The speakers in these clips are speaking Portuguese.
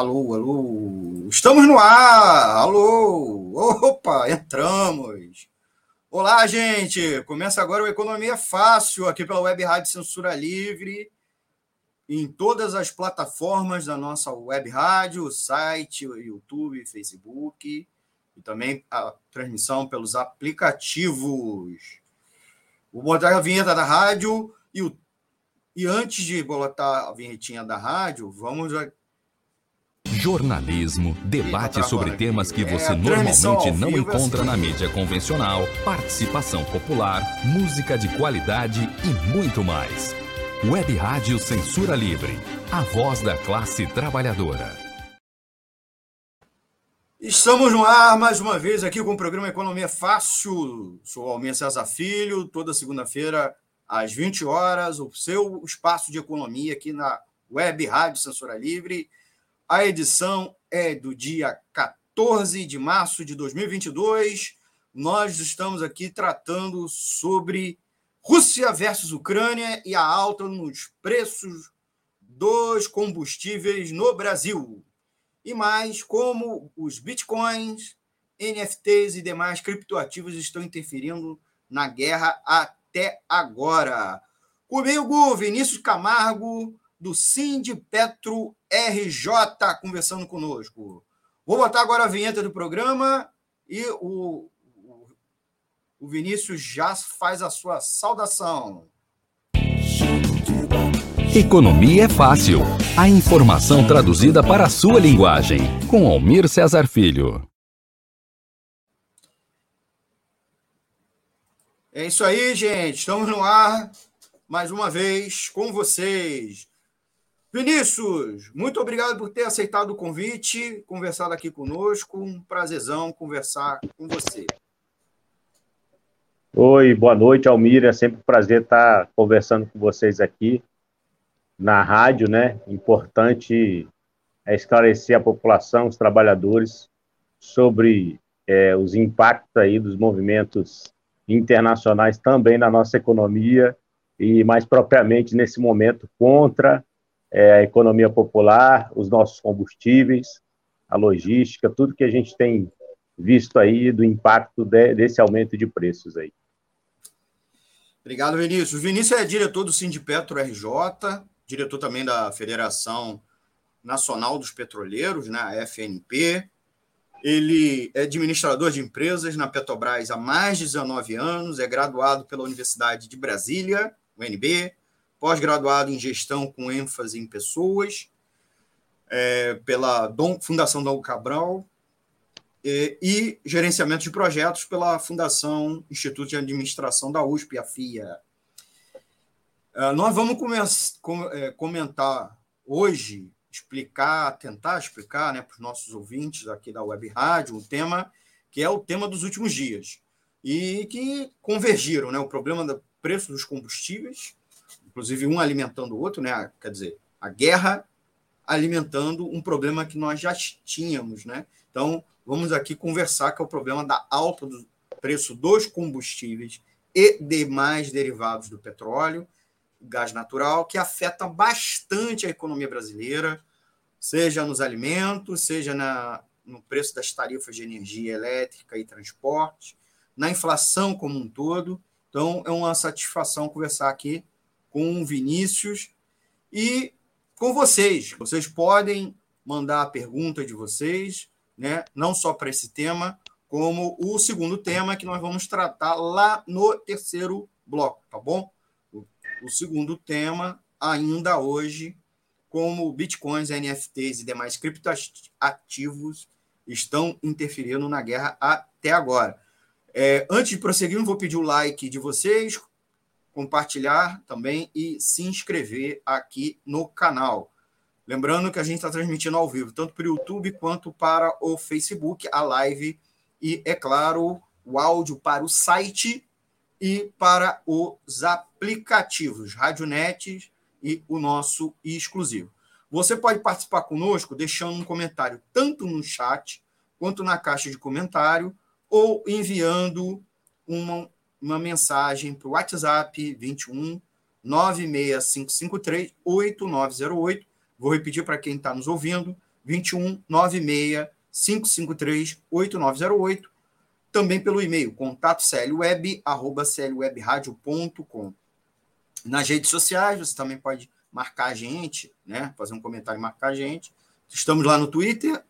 Alô, alô, estamos no ar! Alô, opa, entramos! Olá, gente! Começa agora o Economia Fácil, aqui pela Web Rádio Censura Livre, em todas as plataformas da nossa web rádio, site, YouTube, Facebook, e também a transmissão pelos aplicativos. Vou botar a vinheta da rádio e, o... e antes de botar a vinhetinha da rádio, vamos Jornalismo, debate sobre temas que você é, normalmente não encontra na mídia convencional, participação popular, música de qualidade e muito mais. Web Rádio Censura Livre, a voz da classe trabalhadora. Estamos no ar mais uma vez aqui com o programa Economia Fácil. Sou Almir César Filho, toda segunda-feira às 20 horas, o seu espaço de economia aqui na Web Rádio Censura Livre a edição é do dia 14 de março de 2022. Nós estamos aqui tratando sobre Rússia versus Ucrânia e a alta nos preços dos combustíveis no Brasil. E mais, como os bitcoins, NFTs e demais criptoativos estão interferindo na guerra até agora. Comigo, Vinícius Camargo, do Petro RJ conversando conosco. Vou botar agora a vinheta do programa e o, o, o Vinícius já faz a sua saudação. Economia é fácil. A informação traduzida para a sua linguagem. Com Almir Cesar Filho. É isso aí, gente. Estamos no ar mais uma vez com vocês. Vinícius, muito obrigado por ter aceitado o convite, conversado aqui conosco. Um prazerzão conversar com você. Oi, boa noite, Almir. É sempre um prazer estar conversando com vocês aqui na rádio, né? Importante é esclarecer a população, os trabalhadores, sobre é, os impactos aí dos movimentos internacionais também na nossa economia e mais propriamente nesse momento contra é, a economia popular, os nossos combustíveis, a logística, tudo que a gente tem visto aí do impacto de, desse aumento de preços aí. Obrigado, Vinícius. Vinícius é diretor do Sindipetro RJ, diretor também da Federação Nacional dos Petroleiros, né, FNP. Ele é administrador de empresas na Petrobras há mais de 19 anos, é graduado pela Universidade de Brasília, UNB, pós-graduado em gestão com ênfase em pessoas, é, pela Dom, Fundação Dom Cabral, e, e, gerenciamento de projetos pela Fundação Instituto de Administração da USP, a FIA. É, nós vamos com, é, comentar hoje, explicar, tentar explicar né, para os nossos ouvintes aqui da Web Rádio, um tema que é o tema dos últimos dias e que convergiram, né, o problema do preço dos combustíveis inclusive um alimentando o outro, né? Quer dizer, a guerra alimentando um problema que nós já tínhamos, né? Então, vamos aqui conversar que é o problema da alta do preço dos combustíveis e demais derivados do petróleo, gás natural, que afeta bastante a economia brasileira, seja nos alimentos, seja na, no preço das tarifas de energia elétrica e transporte, na inflação como um todo. Então, é uma satisfação conversar aqui com o Vinícius e com vocês. Vocês podem mandar a pergunta de vocês, né? não só para esse tema, como o segundo tema que nós vamos tratar lá no terceiro bloco, tá bom? O, segundo tema, ainda hoje, como bitcoins, NFTs e demais criptoativos estão interferindo na guerra até agora. É, antes de prosseguir, vou pedir o like de vocês, compartilhar também e se inscrever aqui no canal. Lembrando que a gente está transmitindo ao vivo, tanto para o YouTube quanto para o Facebook, a live e, é claro, o áudio para o site e para os aplicativos, Radionet e o nosso exclusivo. Você pode participar conosco deixando um comentário tanto no chat quanto na caixa de comentário ou enviando uma uma mensagem para o WhatsApp 21 96553 8908. Vou repetir para quem está nos ouvindo: 21 96553 8908. Também pelo e-mail contato clweb@clwebradio.com. Nas redes sociais, você também pode marcar a gente, né? Fazer um comentário e marcar a gente. Estamos lá no Twitter,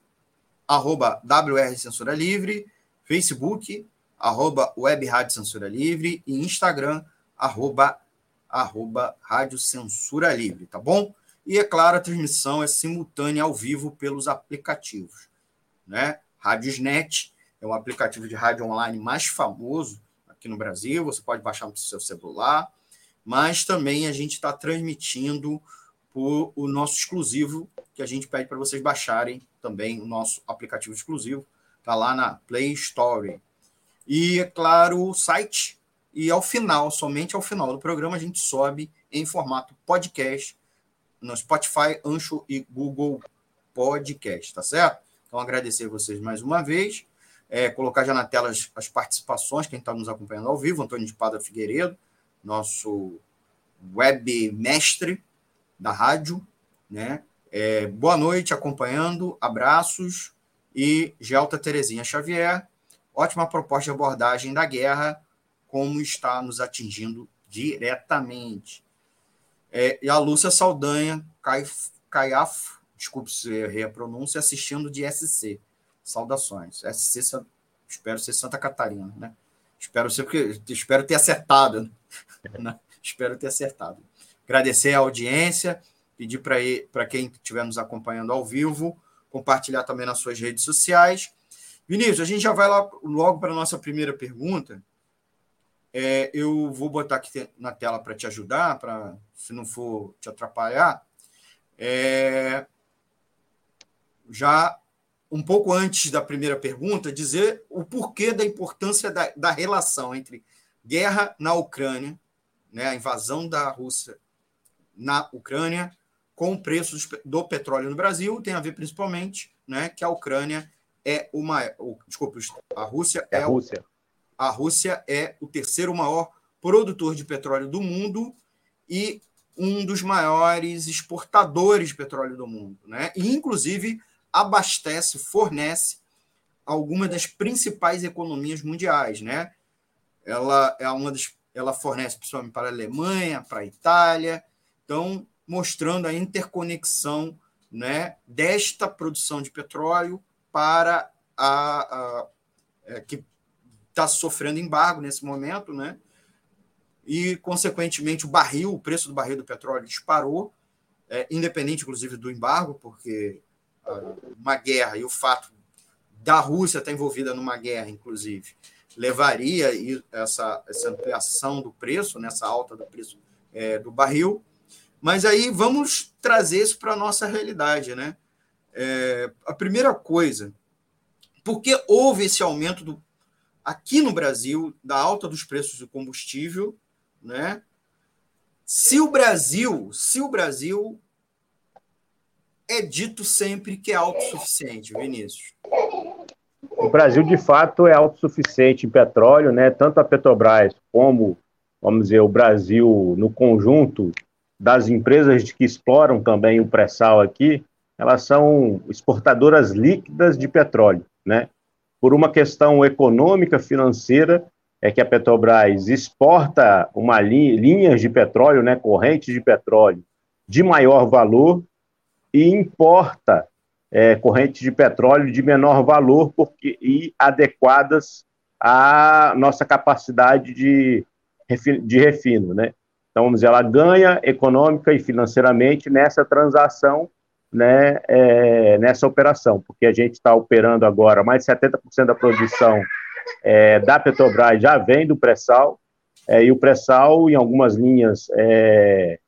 arroba WR Censura Livre, Facebook, arroba Web Rádio Censura Livre e Instagram, arroba, arroba Rádio Censura Livre, tá bom? E é claro, a transmissão é simultânea ao vivo pelos aplicativos, né? Rádiosnet é o aplicativo de rádio online mais famoso aqui no Brasil, você pode baixar no seu celular, mas também a gente está transmitindo por o nosso exclusivo, que a gente pede para vocês baixarem também o nosso aplicativo exclusivo, está lá na Play Store. E, é claro, o site. E ao final, somente ao final do programa, a gente sobe em formato podcast no Spotify, Ancho e Google Podcast, tá certo? Então, agradecer vocês mais uma vez. É, colocar já na tela as, as participações, quem está nos acompanhando ao vivo, Antônio de Padre Figueiredo, nosso webmestre da rádio, né? É, boa noite, acompanhando, abraços e Gelta Terezinha Xavier. Ótima proposta de abordagem da guerra, como está nos atingindo diretamente. É, e a Lúcia Saldanha, Caiaf, desculpe se errei a pronúncia, assistindo de SC. Saudações. SC, espero ser Santa Catarina, né? Espero ser, porque espero ter acertado. Né? espero ter acertado. Agradecer a audiência, pedir para quem estiver nos acompanhando ao vivo, compartilhar também nas suas redes sociais. Vinícius, a gente já vai lá, logo para a nossa primeira pergunta. É, eu vou botar aqui na tela para te ajudar, para se não for te atrapalhar. É, já um pouco antes da primeira pergunta, dizer o porquê da importância da, da relação entre guerra na Ucrânia, né, a invasão da Rússia na Ucrânia com o preço do petróleo no Brasil tem a ver principalmente né, que a Ucrânia é uma. Desculpa, a Rússia é, é a Rússia. O, a Rússia é o terceiro maior produtor de petróleo do mundo e um dos maiores exportadores de petróleo do mundo, né? E inclusive abastece, fornece algumas das principais economias mundiais, né? Ela é uma das, ela fornece principalmente para a Alemanha, para a Itália, então, mostrando a interconexão né, desta produção de petróleo para a, a é, que está sofrendo embargo nesse momento, né? E, consequentemente, o barril, o preço do barril do petróleo disparou, é, independente, inclusive, do embargo, porque uma guerra e o fato da Rússia estar envolvida numa guerra, inclusive, levaria essa, essa ampliação do preço, nessa alta do preço é, do barril. Mas aí vamos trazer isso para a nossa realidade, né? É, a primeira coisa, por que houve esse aumento do, aqui no Brasil da alta dos preços do combustível, né? Se o Brasil, se o Brasil é dito sempre que é autossuficiente, Vinícius. O Brasil, de fato, é autossuficiente em petróleo, né? Tanto a Petrobras como, vamos dizer, o Brasil no conjunto das empresas que exploram também o pré-sal aqui, elas são exportadoras líquidas de petróleo, né? Por uma questão econômica, financeira, é que a Petrobras exporta uma linha, linhas de petróleo, né, correntes de petróleo de maior valor e importa é, correntes de petróleo de menor valor porque, e adequadas à nossa capacidade de, de refino, né? Então, vamos dizer, ela ganha econômica e financeiramente nessa transação, né, é, nessa operação, porque a gente está operando agora, mais de 70% da produção é, da Petrobras já vem do pré-sal, é, e o pré-sal, em algumas linhas é,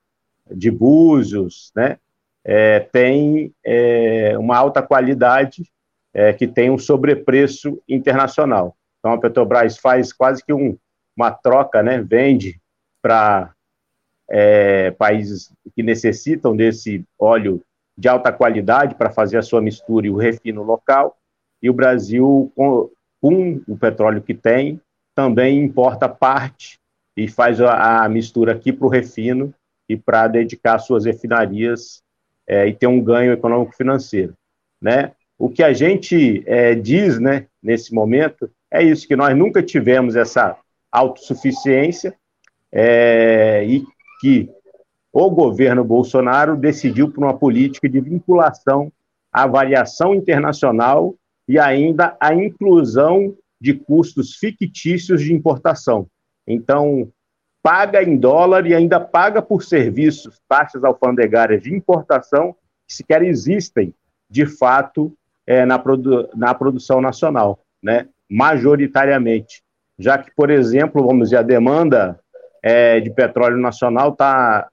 de Búzios, né, é, tem é, uma alta qualidade que tem um sobrepreço internacional. Então, a Petrobras faz quase que um, uma troca, né, vende para países que necessitam desse óleo de alta qualidade para fazer a sua mistura e o refino local, e o Brasil, com, com o petróleo que tem, também importa parte e faz a, a mistura aqui para o refino e para dedicar suas refinarias é, e ter um ganho econômico financeiro, né? O que a gente é, diz, né, nesse momento, é isso que nós nunca tivemos essa autossuficiência é, e que o governo Bolsonaro decidiu por uma política de vinculação à variação internacional e ainda a inclusão de custos fictícios de importação. Então, paga em dólar e ainda paga por serviços, taxas alfandegárias de importação que sequer existem, de fato, é, na, produ na produção nacional, né? majoritariamente. Já que, por exemplo, vamos dizer, a demanda é, de petróleo nacional está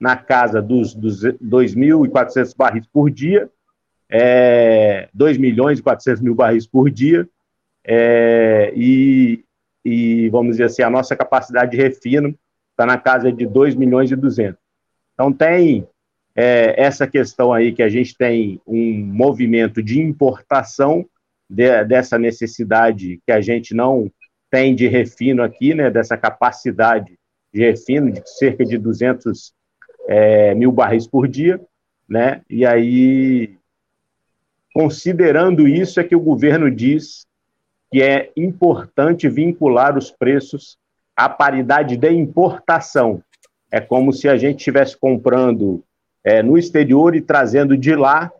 na casa dos, dos 2.400 barris por dia, é, 2 milhões e 400 mil barris por dia, é, e, e, vamos dizer assim, a nossa capacidade de refino está na casa de 2 milhões e 200. Então, tem é, essa questão aí que a gente tem um movimento de importação de, dessa necessidade que a gente não tem de refino aqui, né, dessa capacidade de refino de cerca de 200 é, mil barris por dia, né, e aí, considerando isso, é que o governo diz que é importante vincular os preços à paridade de importação. É como se a gente estivesse comprando é, no exterior e trazendo de lá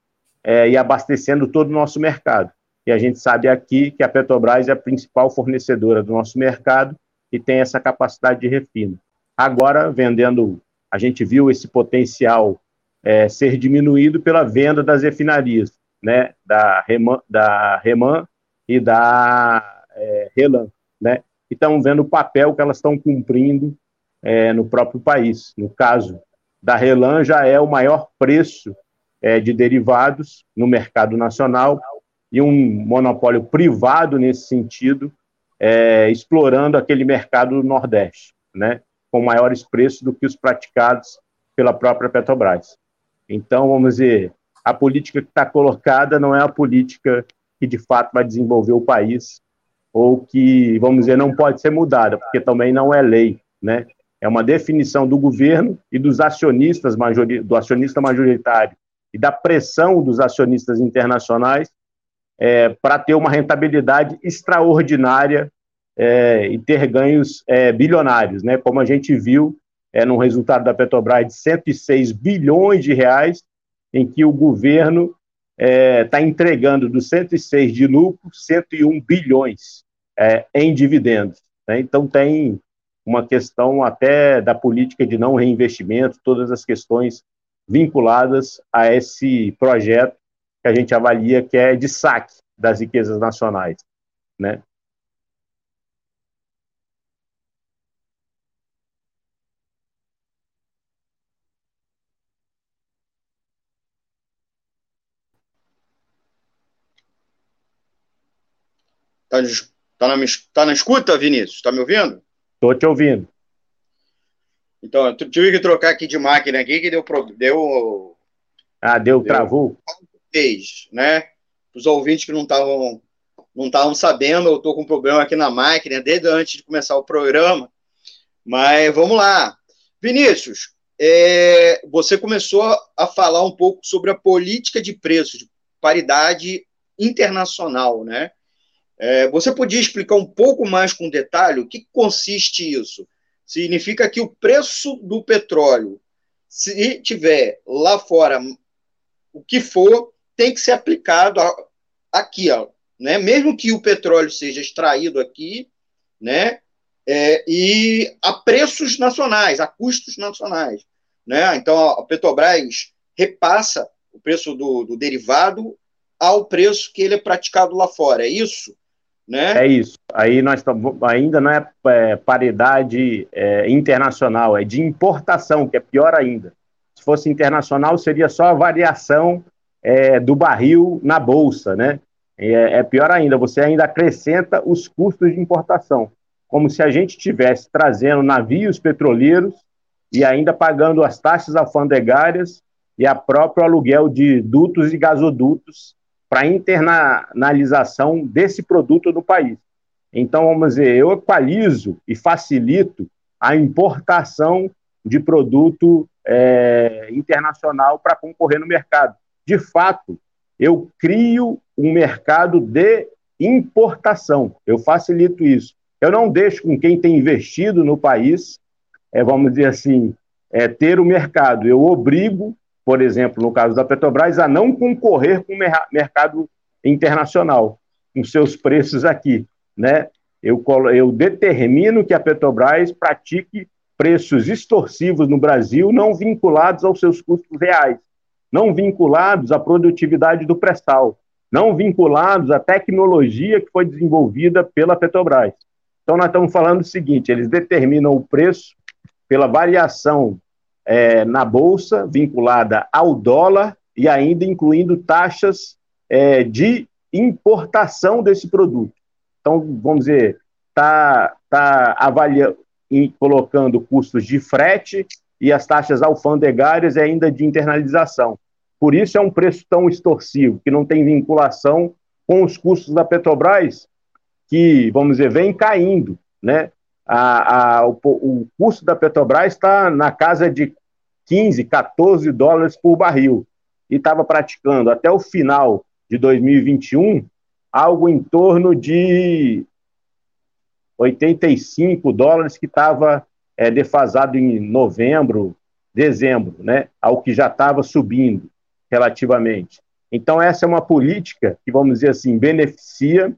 é, e abastecendo todo o nosso mercado. E a gente sabe aqui que a Petrobras é a principal fornecedora do nosso mercado e tem essa capacidade de refino. Agora, vendendo, a gente viu esse potencial é, ser diminuído pela venda das refinarias, né, da Reman, da Reman e da é, Relan, né? E estão vendo o papel que elas estão cumprindo é, no próprio país. No caso da Relan, já é o maior preço é, de derivados no mercado nacional e um monopólio privado nesse sentido, é, explorando aquele mercado do Nordeste, né? Com maiores preços do que os praticados pela própria Petrobras. Então, vamos dizer, a política que está colocada não é a política que de fato vai desenvolver o país, ou que, vamos dizer, não pode ser mudada, porque também não é lei, né? É uma definição do governo e dos acionistas, do acionista majoritário e da pressão dos acionistas internacionais é, para ter uma rentabilidade extraordinária é, e ter ganhos é, bilionários, né? Como a gente viu é, no resultado da Petrobras de 106 bilhões de reais, em que o governo está é, tá entregando dos 106 de lucro, 101 bilhões é, em dividendos. Né? Então, tem uma questão até da política de não reinvestimento, todas as questões vinculadas a esse projeto que a gente avalia que é de saque das riquezas nacionais, né? Tá, tá, na, tá na escuta, Vinícius? Tá me ouvindo? Tô te ouvindo. Então, eu tive que trocar aqui de máquina aqui, que deu... deu ah, deu, deu travou? Fez, né? Os ouvintes que não estavam não estavam sabendo, eu estou com um problema aqui na máquina desde antes de começar o programa. Mas vamos lá. Vinícius, é, você começou a falar um pouco sobre a política de preços, de paridade internacional, né? É, você podia explicar um pouco mais com detalhe o que consiste isso? Significa que o preço do petróleo, se tiver lá fora o que for, tem que ser aplicado aqui, ó, né? Mesmo que o petróleo seja extraído aqui, né? É, e a preços nacionais, a custos nacionais, né? Então a Petrobras repassa o preço do, do derivado ao preço que ele é praticado lá fora, é isso? Né? É isso. Aí nós ainda não é, é paridade é, internacional, é de importação, que é pior ainda. Se fosse internacional, seria só a variação é, do barril na bolsa, né? É, é, pior ainda, você ainda acrescenta os custos de importação, como se a gente estivesse trazendo navios petroleiros e ainda pagando as taxas alfandegárias e a próprio aluguel de dutos e gasodutos para internalização desse produto no país. Então, vamos dizer, eu equalizo e facilito a importação de produto é, internacional para concorrer no mercado. De fato, eu crio um mercado de importação, eu facilito isso. Eu não deixo com quem tem investido no país, é, vamos dizer assim, é, ter o mercado. Eu obrigo, por exemplo, no caso da Petrobras, a não concorrer com o mercado internacional, com seus preços aqui né? Eu, eu determino que a Petrobras pratique preços extorsivos no Brasil, não vinculados aos seus custos reais, não vinculados à produtividade do pré-sal, não vinculados à tecnologia que foi desenvolvida pela Petrobras. Então, nós estamos falando o seguinte: eles determinam o preço pela variação é, na bolsa vinculada ao dólar e ainda incluindo taxas é, de importação desse produto. Então, vamos dizer, está tá avaliando, colocando custos de frete e as taxas alfandegárias e ainda de internalização. Por isso é um preço tão extorsivo, que não tem vinculação com os custos da Petrobras, que, vamos dizer, vem caindo. Né? A, a, o, o custo da Petrobras está na casa de 15, 14 dólares por barril. E estava praticando até o final de 2021 algo em torno de 85 dólares que estava é, defasado em novembro, dezembro, né, ao que já estava subindo relativamente. Então, essa é uma política que, vamos dizer assim, beneficia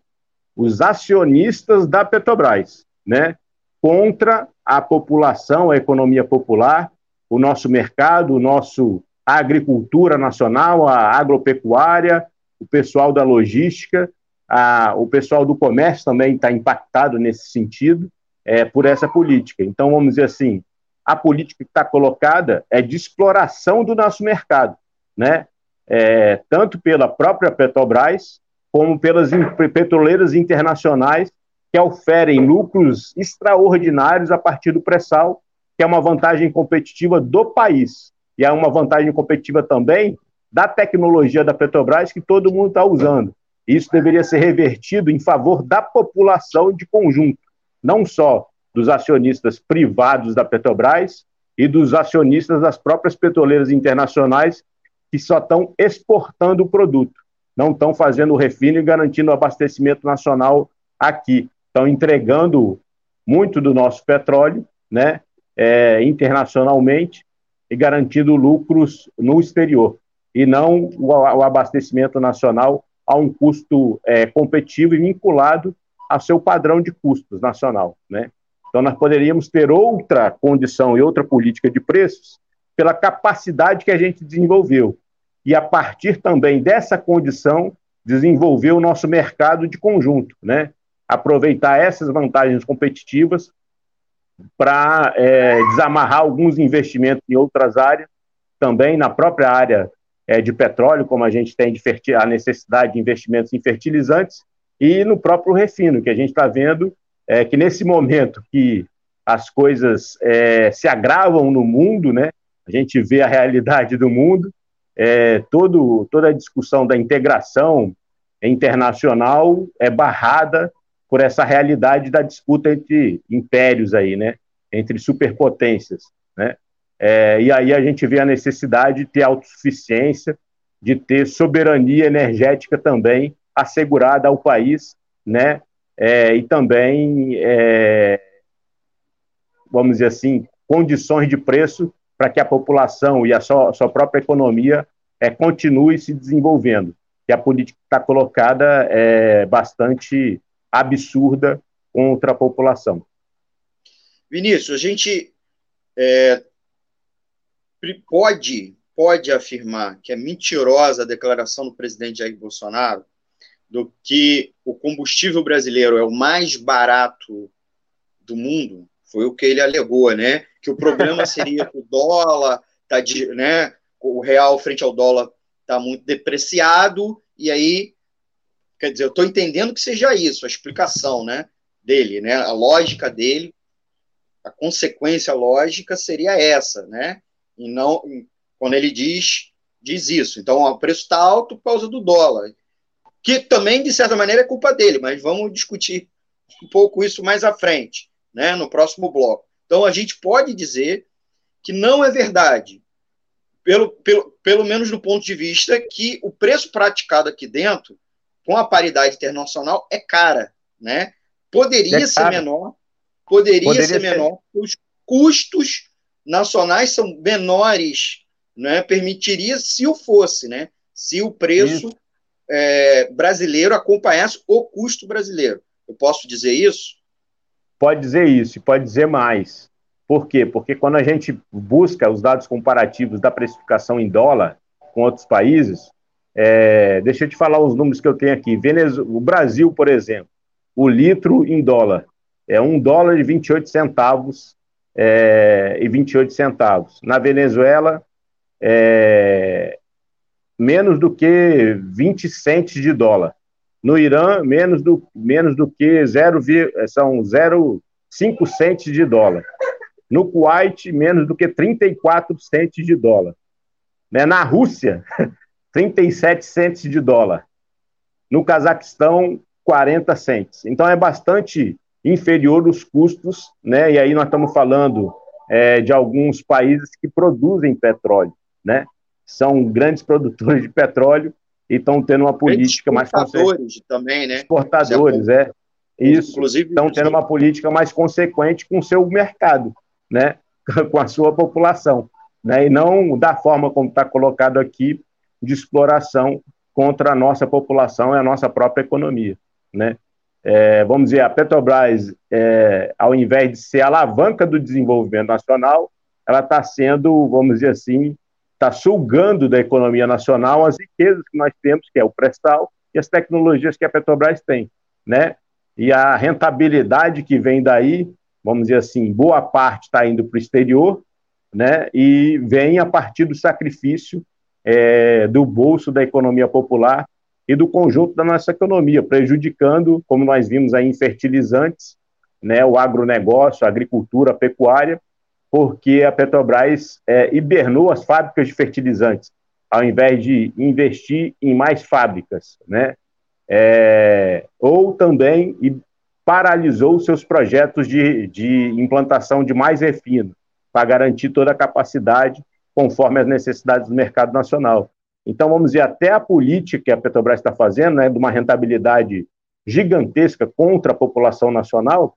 os acionistas da Petrobras, né, contra a população, a economia popular, o nosso mercado, o nosso a agricultura nacional, a agropecuária, o pessoal da logística, a, o pessoal do comércio também está impactado nesse sentido é, por essa política. Então, vamos dizer assim, a política que está colocada é de exploração do nosso mercado, né? É, tanto pela própria Petrobras, como pelas petroleiras internacionais, que oferem lucros extraordinários a partir do pré-sal, que é uma vantagem competitiva do país. E é uma vantagem competitiva também da tecnologia da Petrobras que todo mundo está usando. Isso deveria ser revertido em favor da população de conjunto, não só dos acionistas privados da Petrobras e dos acionistas das próprias petroleiras internacionais que só estão exportando o produto, não estão fazendo o refino e garantindo o abastecimento nacional aqui. Estão entregando muito do nosso petróleo, né, é, internacionalmente e garantindo lucros no exterior e não o, o abastecimento nacional a um custo é, competitivo e vinculado a seu padrão de custos nacional. Né? Então, nós poderíamos ter outra condição e outra política de preços pela capacidade que a gente desenvolveu. E, a partir também dessa condição, desenvolver o nosso mercado de conjunto, né? aproveitar essas vantagens competitivas para é, desamarrar alguns investimentos em outras áreas, também na própria área é, de petróleo, como a gente tem a necessidade de investimentos em fertilizantes, e no próprio refino, que a gente está vendo é, que nesse momento que as coisas é, se agravam no mundo, né, a gente vê a realidade do mundo, é, todo, toda a discussão da integração internacional é barrada por essa realidade da disputa entre impérios aí, né, entre superpotências, né? É, e aí a gente vê a necessidade de ter autossuficiência, de ter soberania energética também assegurada ao país, né? É, e também, é, vamos dizer assim, condições de preço para que a população e a sua, sua própria economia é, continue se desenvolvendo. E a política está colocada é bastante absurda contra a população. Vinícius, a gente é, pode, pode afirmar que é mentirosa a declaração do presidente Jair Bolsonaro do que o combustível brasileiro é o mais barato do mundo, foi o que ele alegou, né? Que o problema seria que o dólar tá de, né, o real frente ao dólar está muito depreciado e aí, quer dizer, eu estou entendendo que seja isso, a explicação, né, dele, né, a lógica dele, a consequência lógica seria essa, né? e não quando ele diz diz isso. Então, o preço está alto por causa do dólar, que também de certa maneira é culpa dele, mas vamos discutir um pouco isso mais à frente, né, no próximo bloco. Então, a gente pode dizer que não é verdade, pelo, pelo, pelo menos do ponto de vista que o preço praticado aqui dentro, com a paridade internacional, é cara, né? Poderia é ser menor, poderia, poderia ser, ser menor, os custos nacionais são menores, né? Permitiria se o fosse, né? Se o preço é, brasileiro acompanhasse o custo brasileiro. Eu posso dizer isso? Pode dizer isso, e pode dizer mais. Por quê? Porque quando a gente busca os dados comparativos da precificação em dólar com outros países, é, deixa eu te falar os números que eu tenho aqui. Venezuela, o Brasil, por exemplo, o litro em dólar é um dólar e 28 centavos é, e 28 centavos. Na Venezuela, é, menos do que 20 centes de dólar. No Irã, menos do, menos do que 0, são 0,5 centes de dólar. No Kuwait, menos do que 34 centes de dólar. Né? Na Rússia, 37 centes de dólar. No Cazaquistão, 40 centes. Então é bastante inferior os custos, né? E aí nós estamos falando é, de alguns países que produzem petróleo, né? São grandes produtores de petróleo e estão tendo uma política mais exportadores também, né? Exportadores, é. Isso. Inclusive, estão tendo uma política mais consequente com o seu mercado, né? com a sua população, né? E não da forma como está colocado aqui de exploração contra a nossa população e a nossa própria economia, né? É, vamos dizer, a Petrobras, é, ao invés de ser alavanca do desenvolvimento nacional, ela está sendo, vamos dizer assim, está sugando da economia nacional as riquezas que nós temos, que é o pré-sal e as tecnologias que a Petrobras tem, né? E a rentabilidade que vem daí, vamos dizer assim, boa parte está indo para o exterior, né? E vem a partir do sacrifício é, do bolso da economia popular e do conjunto da nossa economia, prejudicando, como nós vimos aí fertilizantes, né, o agronegócio, a agricultura, a pecuária, porque a Petrobras é, hibernou as fábricas de fertilizantes, ao invés de investir em mais fábricas, né? É, ou também paralisou seus projetos de, de implantação de mais refino, para garantir toda a capacidade conforme as necessidades do mercado nacional. Então, vamos dizer, até a política que a Petrobras está fazendo, né, de uma rentabilidade gigantesca contra a população nacional,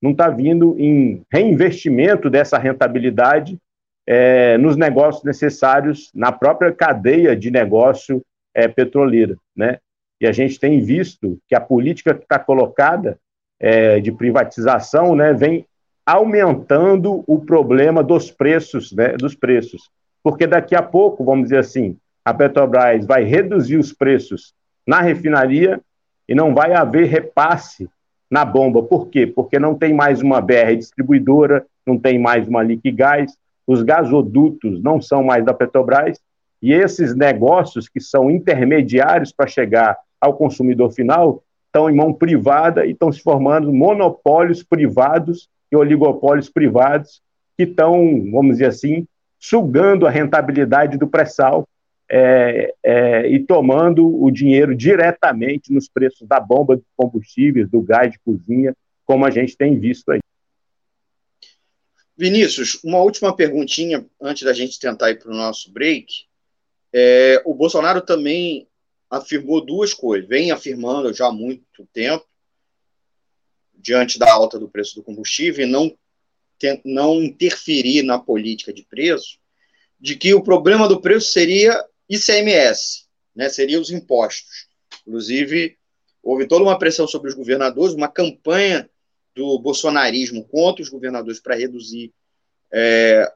não está vindo em reinvestimento dessa rentabilidade é, nos negócios necessários na própria cadeia de negócio é, petroleira, né? E a gente tem visto que a política que está colocada é, de privatização, né, vem aumentando o problema dos preços, né, dos preços, porque daqui a pouco, vamos dizer assim, a Petrobras vai reduzir os preços na refinaria e não vai haver repasse na bomba. Por quê? Porque não tem mais uma BR distribuidora, não tem mais uma Liquigás, os gasodutos não são mais da Petrobras, e esses negócios que são intermediários para chegar ao consumidor final estão em mão privada e estão se formando monopólios privados e oligopólios privados que estão, vamos dizer assim, sugando a rentabilidade do pré-sal é, é, e tomando o dinheiro diretamente nos preços da bomba de combustíveis, do gás de cozinha, como a gente tem visto aí. Vinícius, uma última perguntinha antes da gente tentar ir para o nosso break. É, o Bolsonaro também afirmou duas coisas, vem afirmando já há muito tempo, diante da alta do preço do combustível, e não, não interferir na política de preço, de que o problema do preço seria ICMS, né, seriam os impostos. Inclusive, houve toda uma pressão sobre os governadores, uma campanha do bolsonarismo contra os governadores para reduzir é,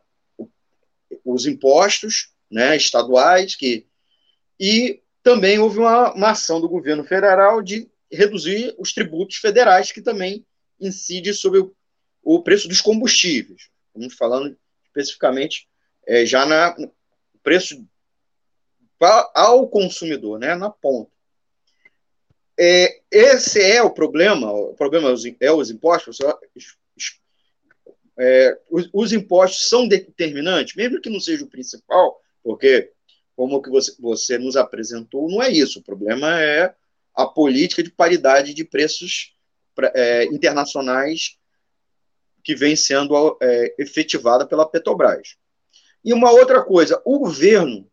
os impostos né, estaduais, que, e também houve uma, uma, ação do governo federal de reduzir os tributos federais, que também incide sobre o, preço dos combustíveis. Estamos falando especificamente é, já na preço ao consumidor, né, na ponta. É, esse é o problema, o problema é os impostos, é, os, os, impostos são determinantes, mesmo que não seja o principal, porque, como que você, você nos apresentou, não é isso, o problema é a política de paridade de preços é, internacionais que vem sendo é, efetivada pela Petrobras. E uma outra coisa, o governo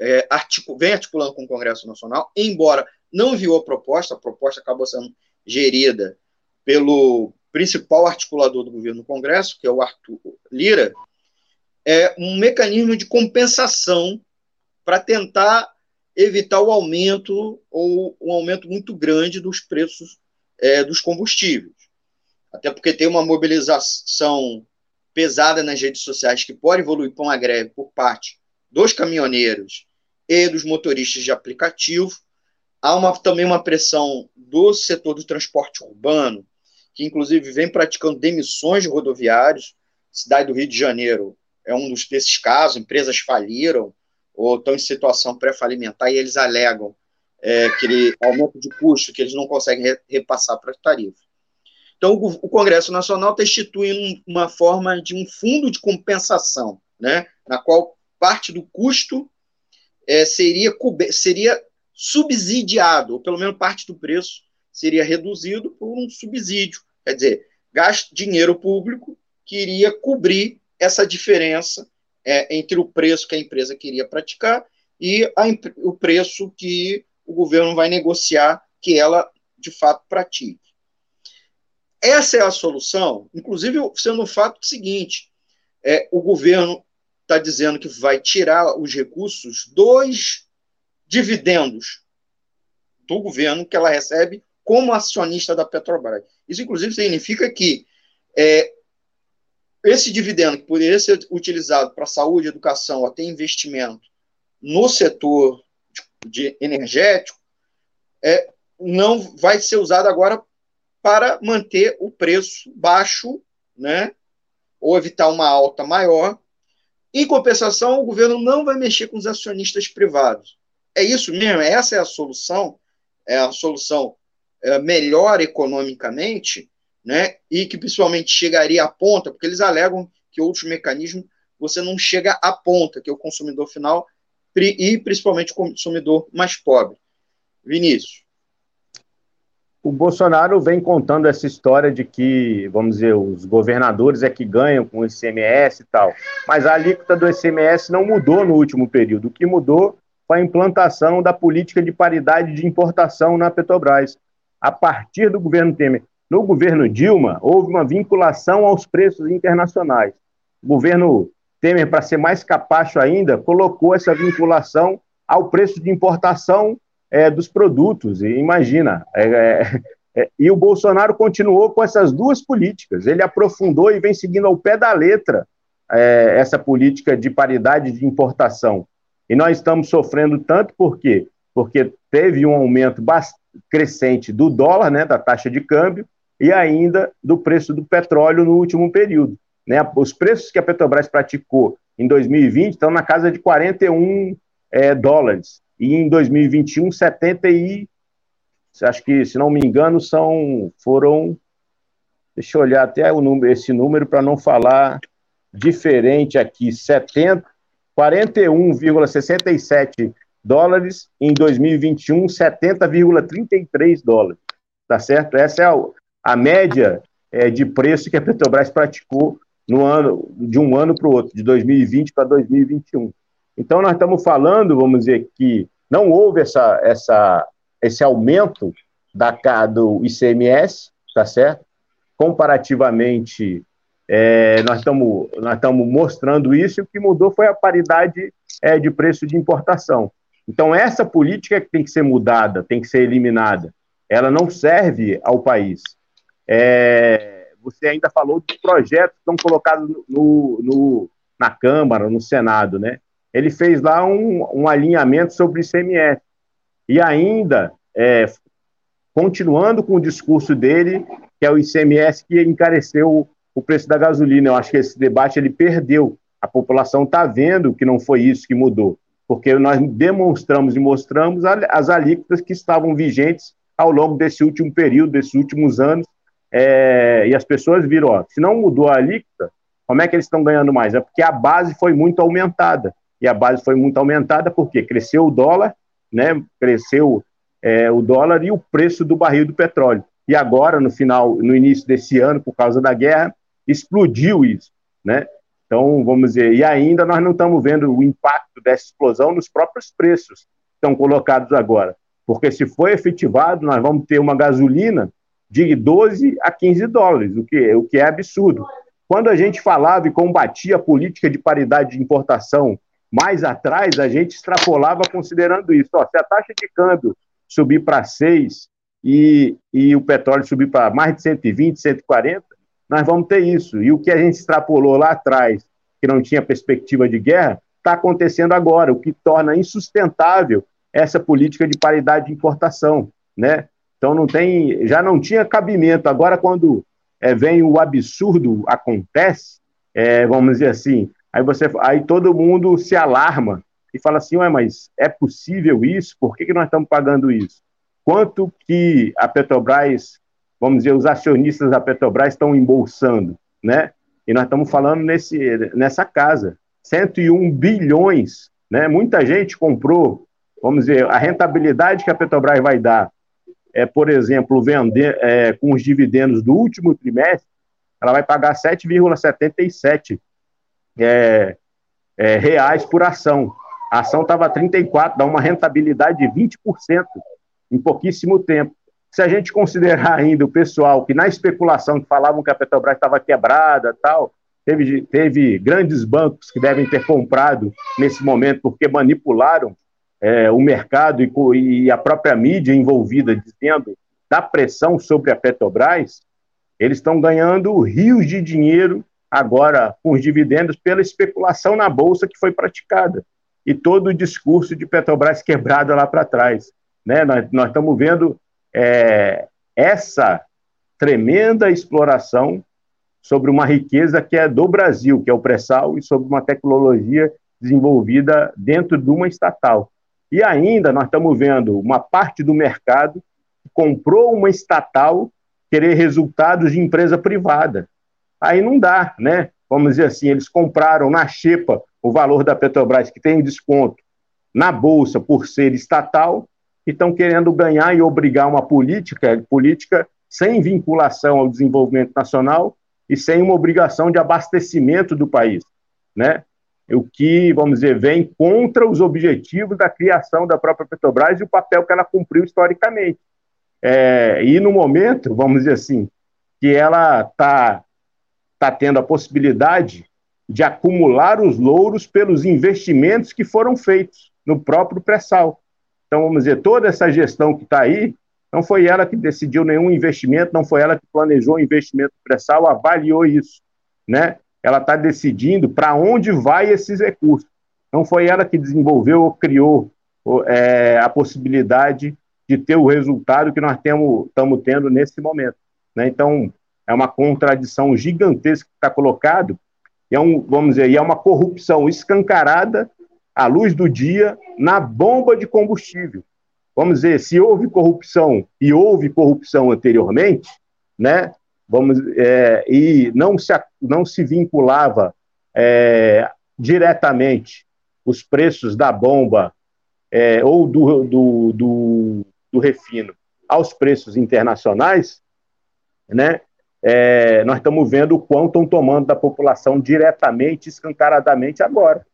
é, articu vem articulando com o Congresso Nacional, embora não enviou a proposta, a proposta acabou sendo gerida pelo principal articulador do governo no Congresso, que é o Arthur Lira, é um mecanismo de compensação para tentar evitar o aumento ou um aumento muito grande dos preços é, dos combustíveis. Até porque tem uma mobilização pesada nas redes sociais que pode evoluir para uma greve por parte dos caminhoneiros e dos motoristas de aplicativo. Há uma, também uma pressão do setor do transporte urbano, que inclusive vem praticando demissões de rodoviários. cidade do Rio de Janeiro é um dos desses casos, empresas faliram ou estão em situação pré-falimentar e eles alegam é, que ele, aumento de custo que eles não conseguem re, repassar para a tarifa. Então, o, o Congresso Nacional está instituindo uma forma de um fundo de compensação, né, na qual parte do custo é, seria, seria subsidiado, ou pelo menos parte do preço seria reduzido por um subsídio. Quer dizer, gasto dinheiro público que iria cobrir essa diferença é, entre o preço que a empresa queria praticar e a, o preço que o governo vai negociar que ela, de fato, pratique. Essa é a solução, inclusive sendo o fato seguinte: é, o governo está dizendo que vai tirar os recursos dos dividendos do governo que ela recebe como acionista da Petrobras. Isso, inclusive, significa que é, esse dividendo que poderia ser utilizado para saúde, educação, até investimento no setor de, energético, é, não vai ser usado agora para manter o preço baixo, né, ou evitar uma alta maior. Em compensação, o governo não vai mexer com os acionistas privados. É isso mesmo, essa é a solução, é a solução é, melhor economicamente, né, e que principalmente chegaria à ponta, porque eles alegam que outros mecanismos você não chega à ponta, que é o consumidor final e principalmente o consumidor mais pobre. Vinícius. O Bolsonaro vem contando essa história de que, vamos dizer, os governadores é que ganham com o ICMS e tal. Mas a alíquota do ICMS não mudou no último período. O que mudou foi a implantação da política de paridade de importação na Petrobras. A partir do governo Temer. No governo Dilma, houve uma vinculação aos preços internacionais. O governo Temer, para ser mais capacho ainda, colocou essa vinculação ao preço de importação é, dos produtos. E imagina, é, é, é, e o Bolsonaro continuou com essas duas políticas. Ele aprofundou e vem seguindo ao pé da letra é, essa política de paridade de importação. E nós estamos sofrendo tanto por quê? Porque teve um aumento crescente do dólar, né, da taxa de câmbio, e ainda do preço do petróleo no último período. Né? Os preços que a Petrobras praticou em 2020 estão na casa de 41 é, dólares, e em 2021, 70 e acho que, se não me engano, são foram deixa eu olhar até o número, esse número para não falar diferente aqui, 70 41,67 dólares em 2021, 70,33 dólares. Tá certo? Essa é a, a média é, de preço que a Petrobras praticou no ano, de um ano para o outro, de 2020 para 2021. Então, nós estamos falando, vamos dizer, que não houve essa, essa, esse aumento da, do ICMS, tá certo? Comparativamente, é, nós estamos nós estamos mostrando isso e o que mudou foi a paridade é, de preço de importação. Então, essa política que tem que ser mudada, tem que ser eliminada. Ela não serve ao país. É, você ainda falou de projetos que estão colocados no, no, na Câmara, no Senado, né? Ele fez lá um, um alinhamento sobre o ICMS. E ainda, é, continuando com o discurso dele, que é o ICMS que encareceu o preço da gasolina. Eu acho que esse debate ele perdeu. A população está vendo que não foi isso que mudou, porque nós demonstramos e mostramos as alíquotas que estavam vigentes ao longo desse último período, desses últimos anos, é, e as pessoas viram, ó, se não mudou a alíquota, como é que eles estão ganhando mais? É porque a base foi muito aumentada. E a base foi muito aumentada porque cresceu o dólar, né? Cresceu é, o dólar e o preço do barril do petróleo. e agora, no final, no início desse ano, por causa da guerra, explodiu isso, né? Então, vamos dizer, e ainda nós não estamos vendo o impacto dessa explosão nos próprios preços que estão colocados agora. Porque se for efetivado, nós vamos ter uma gasolina de 12 a 15 dólares, o que, o que é absurdo. Quando a gente falava e combatia a política de paridade de importação mais atrás, a gente extrapolava considerando isso. Ó, se a taxa de câmbio subir para 6 e, e o petróleo subir para mais de 120, 140, nós vamos ter isso. E o que a gente extrapolou lá atrás, que não tinha perspectiva de guerra, está acontecendo agora, o que torna insustentável essa política de paridade de importação, né? Então não tem, já não tinha cabimento. Agora, quando é, vem o absurdo acontece, é, vamos dizer assim, aí você, aí todo mundo se alarma e fala assim, ué, mas é possível isso? Por que, que nós estamos pagando isso? Quanto que a Petrobras vamos dizer, os acionistas da Petrobras estão embolsando, né? E nós estamos falando nesse, nessa casa, 101 bilhões, né? Muita gente comprou, vamos dizer, a rentabilidade que a Petrobras vai dar, é, por exemplo, vender é, com os dividendos do último trimestre, ela vai pagar 7,77 é, é, reais por ação. A ação estava 34, dá uma rentabilidade de 20% em pouquíssimo tempo. Se a gente considerar ainda o pessoal que na especulação que falavam que a Petrobras estava quebrada tal, teve, teve grandes bancos que devem ter comprado nesse momento porque manipularam é, o mercado e, e a própria mídia envolvida dizendo da pressão sobre a Petrobras, eles estão ganhando rios de dinheiro agora com os dividendos pela especulação na bolsa que foi praticada e todo o discurso de Petrobras quebrada lá para trás. Né? Nós, nós estamos vendo é, essa tremenda exploração sobre uma riqueza que é do Brasil, que é o pré-sal, e sobre uma tecnologia desenvolvida dentro de uma estatal. E ainda nós estamos vendo uma parte do mercado que comprou uma estatal querer resultados de empresa privada. Aí não dá, né? Vamos dizer assim, eles compraram na Xepa o valor da Petrobras, que tem desconto na Bolsa por ser estatal, que estão querendo ganhar e obrigar uma política, política sem vinculação ao desenvolvimento nacional e sem uma obrigação de abastecimento do país, né? O que, vamos dizer, vem contra os objetivos da criação da própria Petrobras e o papel que ela cumpriu historicamente. É, e no momento, vamos dizer assim, que ela está tá tendo a possibilidade de acumular os louros pelos investimentos que foram feitos no próprio pré-sal. Então, vamos dizer, toda essa gestão que está aí, não foi ela que decidiu nenhum investimento, não foi ela que planejou o investimento pré-sal, avaliou isso, né? Ela está decidindo para onde vai esses recursos. Não foi ela que desenvolveu ou criou é, a possibilidade de ter o resultado que nós estamos tendo nesse momento. Né? Então, é uma contradição gigantesca que está colocado, é um, vamos dizer, é uma corrupção escancarada à luz do dia na bomba de combustível. Vamos dizer, se houve corrupção e houve corrupção anteriormente, né? Vamos é, e não se não se vinculava é, diretamente os preços da bomba é, ou do, do, do, do, refino aos preços internacionais, né? É, nós estamos vendo o quão estão tomando da população diretamente, escancaradamente agora,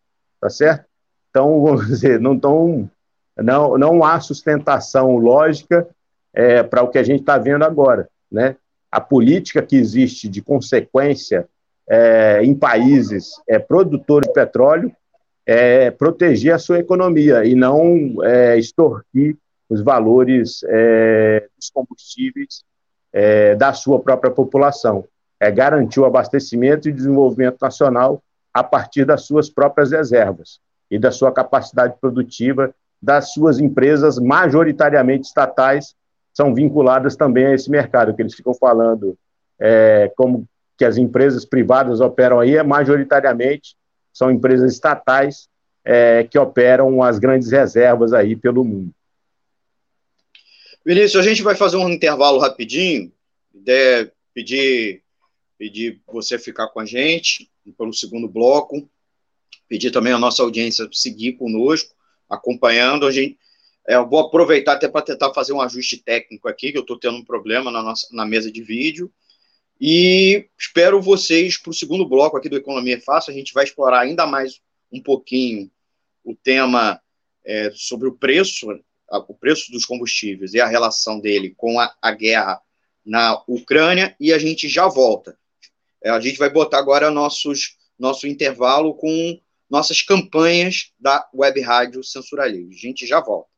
tá certo? Então, vamos dizer, não, tão, não, não há sustentação lógica é, para o que a gente está vendo agora. Né? A política que existe de consequência é, em países é, produtores de petróleo é proteger a sua economia e não é, extorquir os valores é, dos combustíveis é, da sua própria população. É garantir o abastecimento e desenvolvimento nacional a partir das suas próprias reservas e da sua capacidade produtiva das suas empresas, majoritariamente estatais, são vinculadas também a esse mercado, que eles ficam falando é, como que as empresas privadas operam aí, é majoritariamente são empresas estatais é, que operam as grandes reservas aí pelo mundo. Vinícius, a gente vai fazer um intervalo rapidinho, de pedir, pedir você ficar com a gente pelo segundo bloco, pedir também a nossa audiência seguir conosco, acompanhando. A gente, É, eu vou aproveitar até para tentar fazer um ajuste técnico aqui, que eu estou tendo um problema na, nossa, na mesa de vídeo. E espero vocês para o segundo bloco aqui do Economia é Fácil. A gente vai explorar ainda mais um pouquinho o tema é, sobre o preço, o preço dos combustíveis e a relação dele com a, a guerra na Ucrânia. E a gente já volta. É, a gente vai botar agora nossos, nosso intervalo com nossas campanhas da Web Rádio Censura Livre. A gente já volta.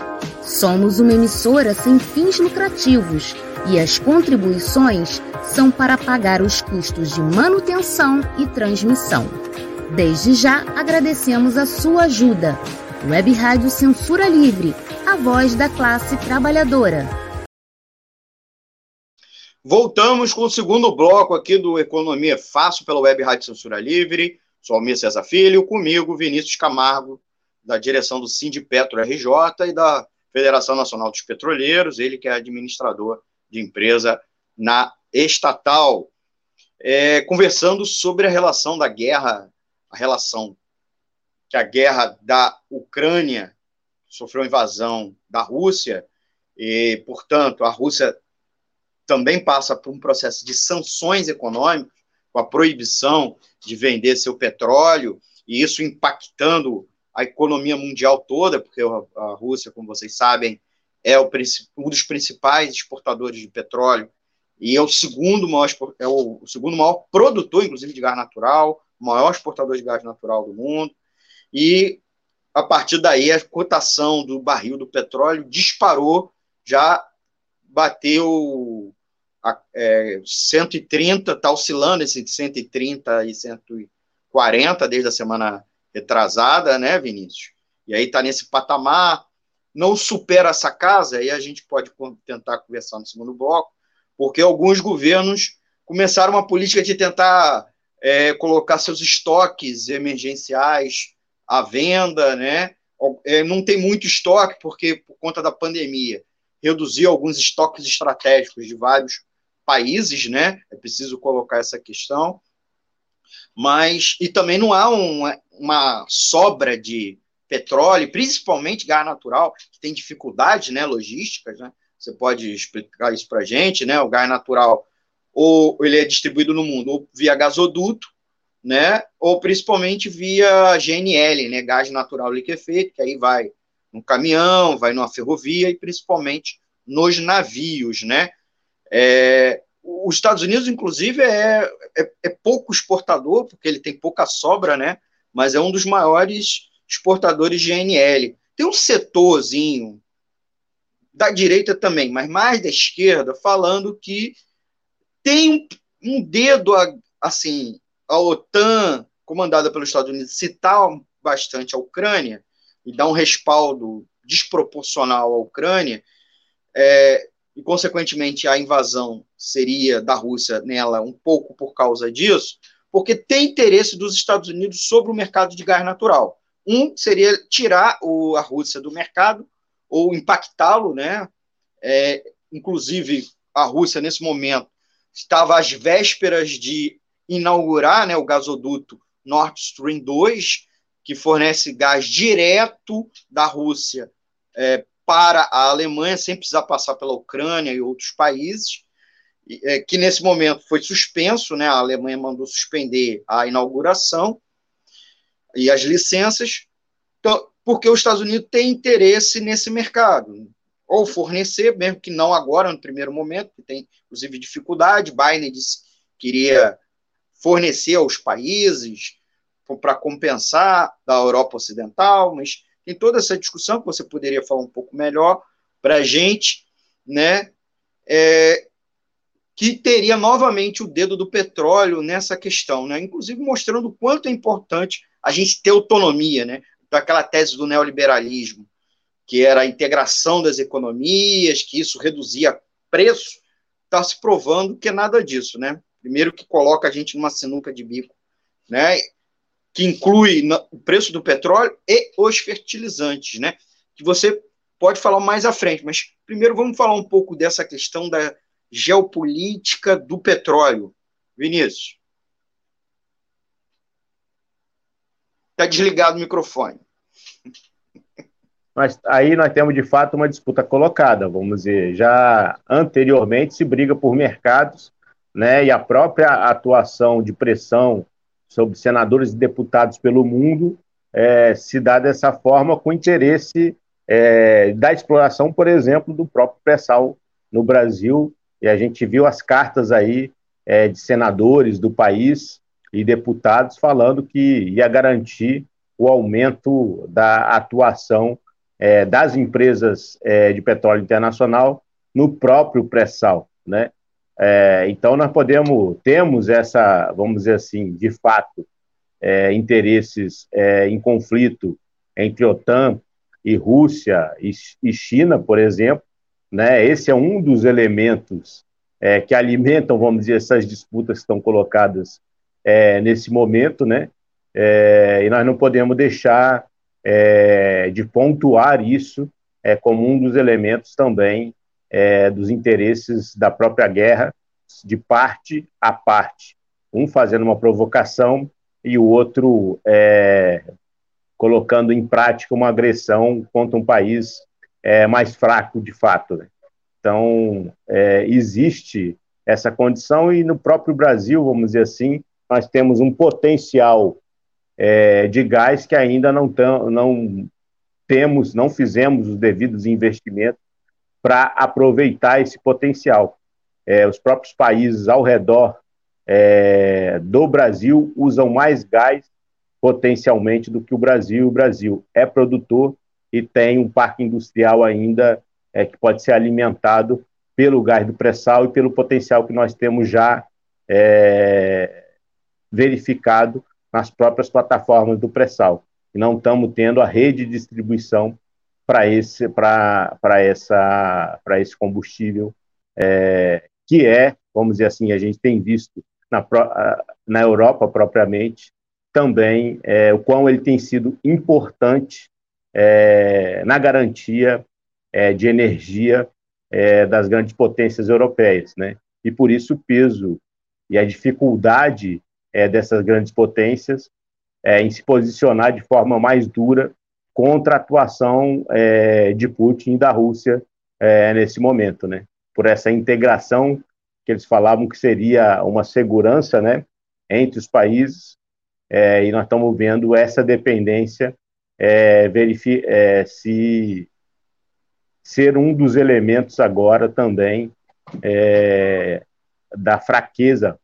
Somos uma emissora sem fins lucrativos e as contribuições são para pagar os custos de manutenção e transmissão. Desde já agradecemos a sua ajuda. Web Rádio Censura Livre, a voz da classe trabalhadora. Voltamos com o segundo bloco aqui do Economia Fácil pela Web Rádio Censura Livre. Sou Almir César Filho, comigo Vinícius Camargo, da direção do Sindipetro RJ e da Federação Nacional dos Petroleiros, ele que é administrador de empresa na estatal, é, conversando sobre a relação da guerra, a relação que a guerra da Ucrânia sofreu invasão da Rússia, e, portanto, a Rússia também passa por um processo de sanções econômicas, com a proibição de vender seu petróleo, e isso impactando a economia mundial toda, porque a Rússia, como vocês sabem, é o, um dos principais exportadores de petróleo e é o segundo maior, é o segundo maior produtor, inclusive, de gás natural, maior exportador de gás natural do mundo. E a partir daí a cotação do barril do petróleo disparou, já bateu a, é, 130, está oscilando esse 130 e 140 desde a semana retrasada, né, Vinícius? E aí está nesse patamar, não supera essa casa, aí a gente pode tentar conversar no segundo bloco, porque alguns governos começaram uma política de tentar é, colocar seus estoques emergenciais à venda, né? É, não tem muito estoque, porque por conta da pandemia reduziu alguns estoques estratégicos de vários países, né? É preciso colocar essa questão. Mas, e também não há um, uma sobra de petróleo, principalmente gás natural, que tem dificuldades né, logísticas, né? Você pode explicar isso para a gente, né? O gás natural, ou ele é distribuído no mundo ou via gasoduto, né? Ou principalmente via GNL, né? Gás natural liquefeito, que aí vai no caminhão, vai numa ferrovia e principalmente nos navios, né? É, os Estados Unidos, inclusive, é, é, é, pouco exportador, porque ele tem pouca sobra, né? Mas é um dos maiores exportadores de GNL. Tem um setorzinho da direita também, mas mais da esquerda, falando que tem um, um dedo, assim, a OTAN, comandada pelos Estados Unidos, citar bastante a Ucrânia e dar um respaldo desproporcional à Ucrânia, é, e, consequentemente, a invasão seria da Rússia nela um pouco por causa disso, porque tem interesse dos Estados Unidos sobre o mercado de gás natural. Um seria tirar o, a Rússia do mercado ou impactá-lo, né? É, inclusive, a Rússia, nesse momento, estava às vésperas de inaugurar né, o gasoduto Nord Stream 2, que fornece gás direto da Rússia é, para a Alemanha, sem precisar passar pela Ucrânia e outros países, é, que nesse momento foi suspenso, né, a Alemanha mandou suspender a inauguração e as licenças. Então, porque os Estados Unidos têm interesse nesse mercado, ou fornecer, mesmo que não agora, no primeiro momento, que tem, inclusive, dificuldade. Biden disse que queria fornecer aos países para compensar da Europa Ocidental, mas tem toda essa discussão que você poderia falar um pouco melhor para a gente, né? É, que teria novamente o dedo do petróleo nessa questão, né? Inclusive mostrando o quanto é importante a gente ter autonomia, né? daquela tese do neoliberalismo, que era a integração das economias, que isso reduzia preço, está se provando que é nada disso, né? Primeiro que coloca a gente numa sinuca de bico, né? Que inclui o preço do petróleo e os fertilizantes, né? Que você pode falar mais à frente, mas primeiro vamos falar um pouco dessa questão da geopolítica do petróleo. Vinícius. Está desligado o microfone. Mas aí nós temos de fato uma disputa colocada, vamos dizer. Já anteriormente se briga por mercados, né? E a própria atuação de pressão sobre senadores e deputados pelo mundo é, se dá dessa forma com interesse é, da exploração, por exemplo, do próprio pré-sal no Brasil. E a gente viu as cartas aí é, de senadores do país e deputados falando que ia garantir o aumento da atuação é, das empresas é, de petróleo internacional no próprio pré-sal, né? É, então nós podemos temos essa, vamos dizer assim, de fato, é, interesses é, em conflito entre OTAN e Rússia e, e, China, por exemplo, né? Esse é um dos elementos é, que alimentam, vamos dizer, essas disputas que estão colocadas nesse momento, né? e nós não podemos deixar é, de pontuar isso é, como um dos elementos também é, dos interesses da própria guerra, de parte a parte, um fazendo uma provocação e o outro é, colocando em prática uma agressão contra um país é, mais fraco de fato. Né? Então, é, existe essa condição e no próprio Brasil, vamos dizer assim, nós temos um potencial é, de gás que ainda não, tam, não temos, não fizemos os devidos investimentos para aproveitar esse potencial. É, os próprios países ao redor é, do Brasil usam mais gás potencialmente do que o Brasil. O Brasil é produtor e tem um parque industrial ainda é, que pode ser alimentado pelo gás do pré-sal e pelo potencial que nós temos já é, verificado nas próprias plataformas do pré-sal. Não estamos tendo a rede de distribuição para esse, essa, esse combustível, é, que é, vamos dizer assim, a gente tem visto na, na Europa propriamente, também é, o quão ele tem sido importante é, na garantia é, de energia é, das grandes potências europeias, né? E por isso o peso e a dificuldade é, dessas grandes potências é, em se posicionar de forma mais dura contra a atuação é, de Putin e da Rússia é, nesse momento, né? Por essa integração que eles falavam que seria uma segurança, né, entre os países, é, e nós estamos vendo essa dependência se ser um dos elementos agora também da fraqueza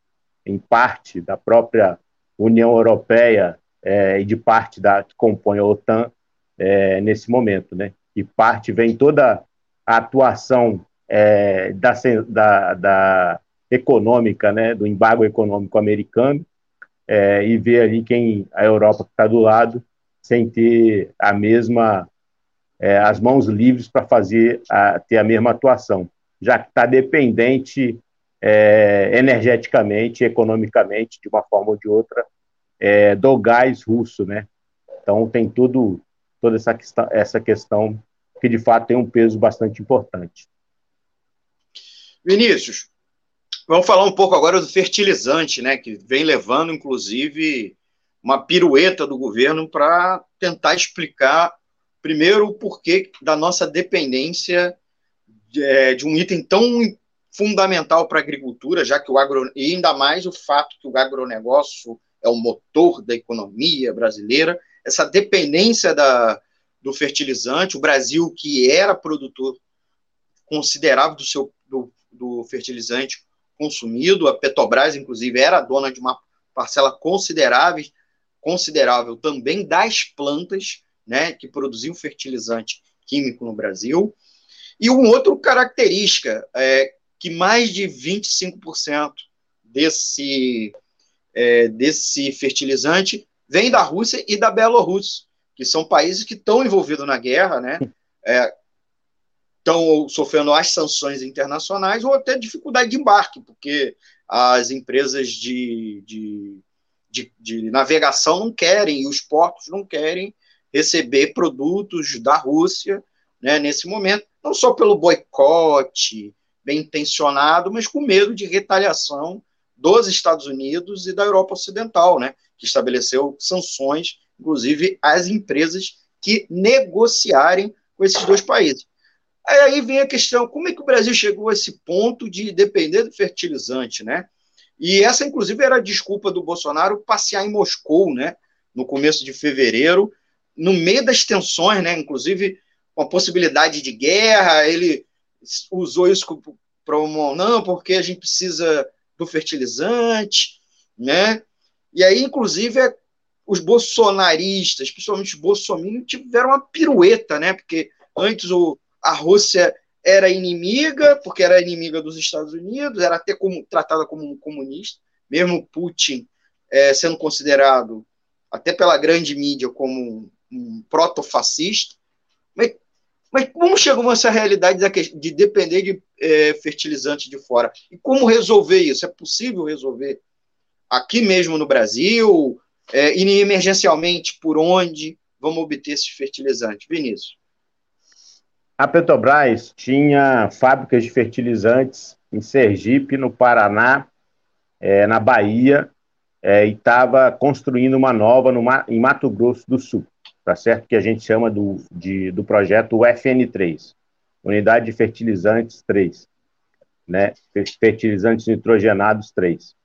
em parte da própria União Europeia é, e de parte da que compõe a OTAN é, nesse momento, né? E parte vem toda a atuação é, da, da, da, econômica, né? Do embargo econômico americano é, e ver ali quem a Europa está do lado sem ter a mesma é, as mãos livres para fazer a, ter a mesma atuação, já que está dependente é, energeticamente, economicamente, de uma forma ou de outra, é, do gás russo, né? Então tem tudo, toda essa questão, essa questão que de fato tem um peso bastante importante. Vinícius, vamos falar um pouco agora do fertilizante, né? Que vem levando, inclusive, uma pirueta do governo para tentar explicar primeiro o porquê da nossa dependência de, é, de um item tão fundamental para a agricultura, já que o agro e ainda mais o fato que o agronegócio é o motor da economia brasileira, essa dependência da, do fertilizante, o Brasil que era produtor considerável do seu do, do fertilizante consumido, a Petrobras inclusive era dona de uma parcela considerável considerável também das plantas, né, que produziam fertilizante químico no Brasil. E uma outra característica é, que mais de 25% desse, é, desse fertilizante vem da Rússia e da Bielorrússia, que são países que estão envolvidos na guerra, né? estão é, sofrendo as sanções internacionais ou até dificuldade de embarque, porque as empresas de, de, de, de navegação não querem, e os portos não querem receber produtos da Rússia né, nesse momento, não só pelo boicote bem intencionado, mas com medo de retaliação dos Estados Unidos e da Europa Ocidental, né, que estabeleceu sanções, inclusive às empresas que negociarem com esses dois países. Aí vem a questão, como é que o Brasil chegou a esse ponto de depender do fertilizante, né? E essa, inclusive, era a desculpa do Bolsonaro passear em Moscou, né? No começo de fevereiro, no meio das tensões, né? Inclusive, com a possibilidade de guerra, ele usou isso para não, porque a gente precisa do fertilizante, né? E aí, inclusive, os bolsonaristas, principalmente os bolsominions, tiveram uma pirueta, né? Porque antes o, a Rússia era inimiga, porque era inimiga dos Estados Unidos, era até como, tratada como um comunista, mesmo Putin é, sendo considerado, até pela grande mídia, como um, um proto-fascista. Mas, mas como chegou essa realidade de depender de é, fertilizantes de fora? E como resolver isso? É possível resolver aqui mesmo no Brasil? É, e emergencialmente, por onde vamos obter esses fertilizantes? Vinícius. A Petrobras tinha fábricas de fertilizantes em Sergipe, no Paraná, é, na Bahia, é, e estava construindo uma nova no, em Mato Grosso do Sul, tá certo? Que a gente chama do, de, do projeto FN3, Unidade de Fertilizantes 3, né? Fertilizantes nitrogenados 3.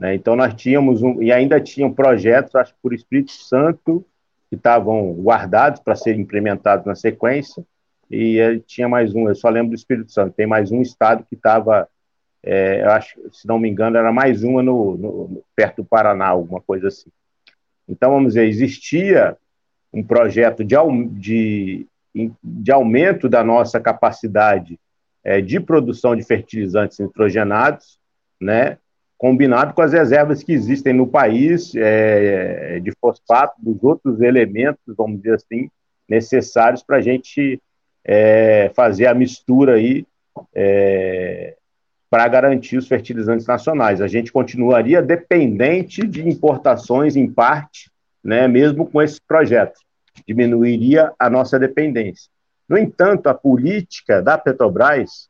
Né? Então nós tínhamos um, e ainda tinham projetos, acho por Espírito Santo, que estavam guardados para serem implementados na sequência, e tinha mais um, eu só lembro do Espírito Santo, tem mais um estado que estava, é, eu acho, se não me engano, era mais uma no, no, perto do Paraná, alguma coisa assim. Então, vamos dizer, existia um projeto de, de, de aumento da nossa capacidade é, de produção de fertilizantes nitrogenados, né, combinado com as reservas que existem no país é, de fosfato, dos outros elementos, vamos dizer assim, necessários para a gente é, fazer a mistura aí é, para garantir os fertilizantes nacionais. A gente continuaria dependente de importações em parte, né, mesmo com esse projeto. Diminuiria a nossa dependência. No entanto, a política da Petrobras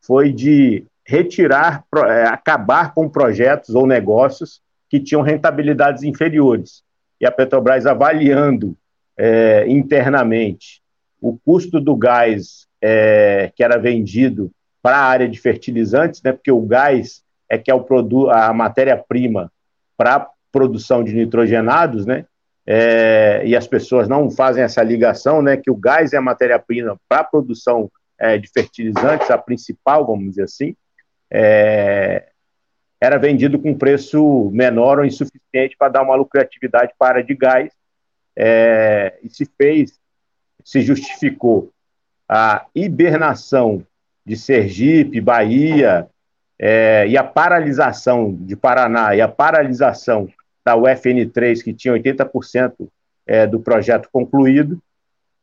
foi de retirar, é, acabar com projetos ou negócios que tinham rentabilidades inferiores. E a Petrobras avaliando é, internamente o custo do gás é, que era vendido para a área de fertilizantes, né, porque o gás é que é o a matéria-prima para produção de nitrogenados, né, é, e as pessoas não fazem essa ligação, né, que o gás é a matéria-prima para a produção é, de fertilizantes, a principal, vamos dizer assim, é, era vendido com preço menor ou insuficiente para dar uma lucratividade para a de gás, é, e se fez se justificou a hibernação de Sergipe, Bahia, é, e a paralisação de Paraná e a paralisação da UFN3, que tinha 80% é, do projeto concluído,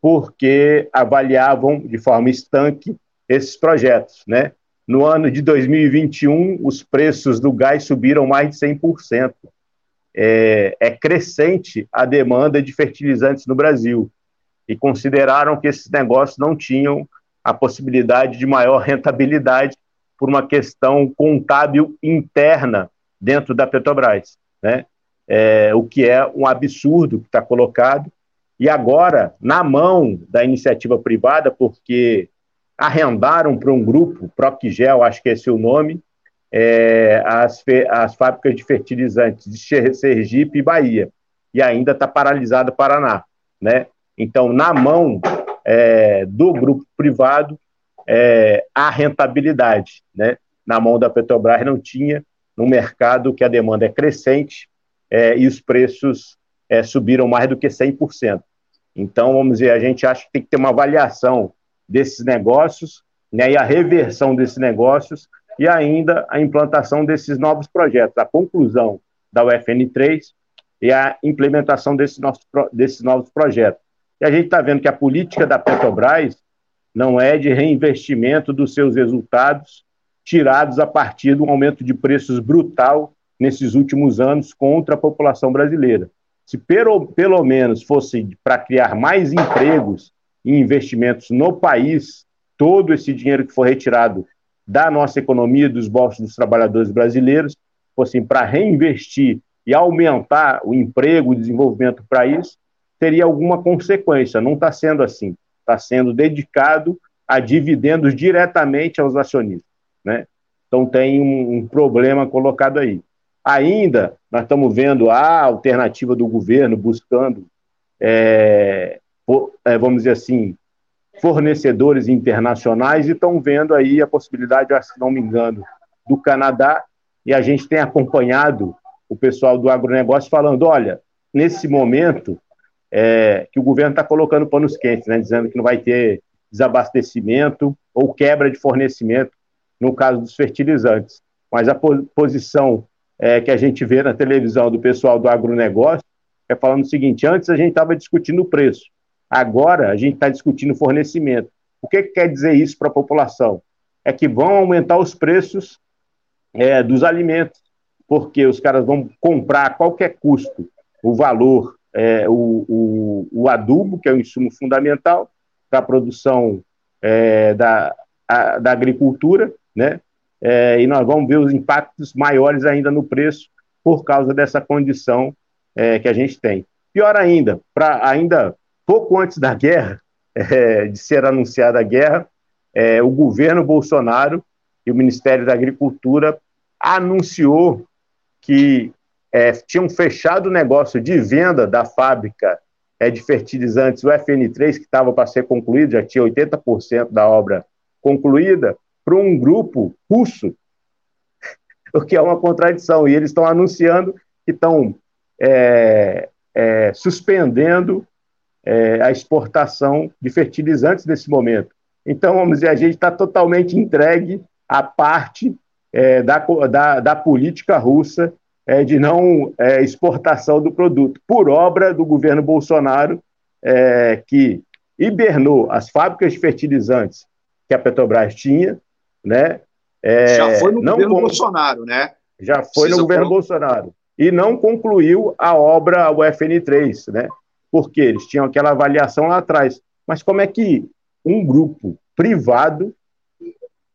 porque avaliavam de forma estanque esses projetos. Né? No ano de 2021, os preços do gás subiram mais de 100%. É, é crescente a demanda de fertilizantes no Brasil e consideraram que esses negócios não tinham a possibilidade de maior rentabilidade por uma questão contábil interna dentro da Petrobras, né? É, o que é um absurdo que está colocado. E agora, na mão da iniciativa privada, porque arrendaram para um grupo, Procgel, acho que esse é o nome, é, as, as fábricas de fertilizantes de Sergipe e Bahia. E ainda está paralisado o Paraná. Né? Então, na mão é, do grupo privado, é, a rentabilidade. Né? Na mão da Petrobras não tinha, no mercado que a demanda é crescente é, e os preços é, subiram mais do que 100%. Então, vamos dizer, a gente acha que tem que ter uma avaliação desses negócios né, e a reversão desses negócios e ainda a implantação desses novos projetos, a conclusão da UFN3 e a implementação desses, nossos, desses novos projetos. E a gente está vendo que a política da Petrobras não é de reinvestimento dos seus resultados tirados a partir um aumento de preços brutal nesses últimos anos contra a população brasileira. Se pelo, pelo menos fosse para criar mais empregos e investimentos no país, todo esse dinheiro que for retirado da nossa economia, dos bolsos dos trabalhadores brasileiros, fossem para reinvestir e aumentar o emprego, o desenvolvimento para isso, teria alguma consequência. Não está sendo assim. Está sendo dedicado a dividendos diretamente aos acionistas. Né? Então tem um, um problema colocado aí. Ainda nós estamos vendo a alternativa do governo buscando, é, vamos dizer assim, fornecedores internacionais e estão vendo aí a possibilidade, se não me engano, do Canadá, e a gente tem acompanhado o pessoal do agronegócio falando, olha, nesse momento é, que o governo está colocando panos quentes, né, dizendo que não vai ter desabastecimento ou quebra de fornecimento no caso dos fertilizantes. Mas a posição é, que a gente vê na televisão do pessoal do agronegócio é falando o seguinte: antes a gente estava discutindo o preço, agora a gente está discutindo fornecimento. O que, que, quer dizer isso para a população? É que vão aumentar os preços é, dos alimentos, porque os caras vão comprar a qualquer custo o valor, é, o, o, o, adubo, que é o insumo fundamental para a produção é, da, da agricultura, né? é, e nós vamos ver os impactos maiores ainda no preço por causa dessa condição é, que a gente tem. Pior ainda, para ainda pouco antes da guerra, é, de ser anunciada a guerra, é, o governo Bolsonaro e o Ministério da Agricultura anunciou que é, tinham fechado o negócio de venda da fábrica é, de fertilizantes, o FN3, que estava para ser concluído, já tinha 80% da obra concluída, para um grupo russo, o que é uma contradição. E eles estão anunciando que estão é, é, suspendendo é, a exportação de fertilizantes nesse momento. Então, vamos dizer, a gente está totalmente entregue à parte é, da, da, da, política russa é, de não é, exportação do produto, por obra do governo Bolsonaro, que hibernou as fábricas de fertilizantes que a Petrobras tinha, né? É, já foi no governo Bolsonaro, né? Já foi Precisa no governo por... Bolsonaro. E não concluiu a obra UFN3, né? Porque eles tinham aquela avaliação lá atrás. Mas como é que um grupo privado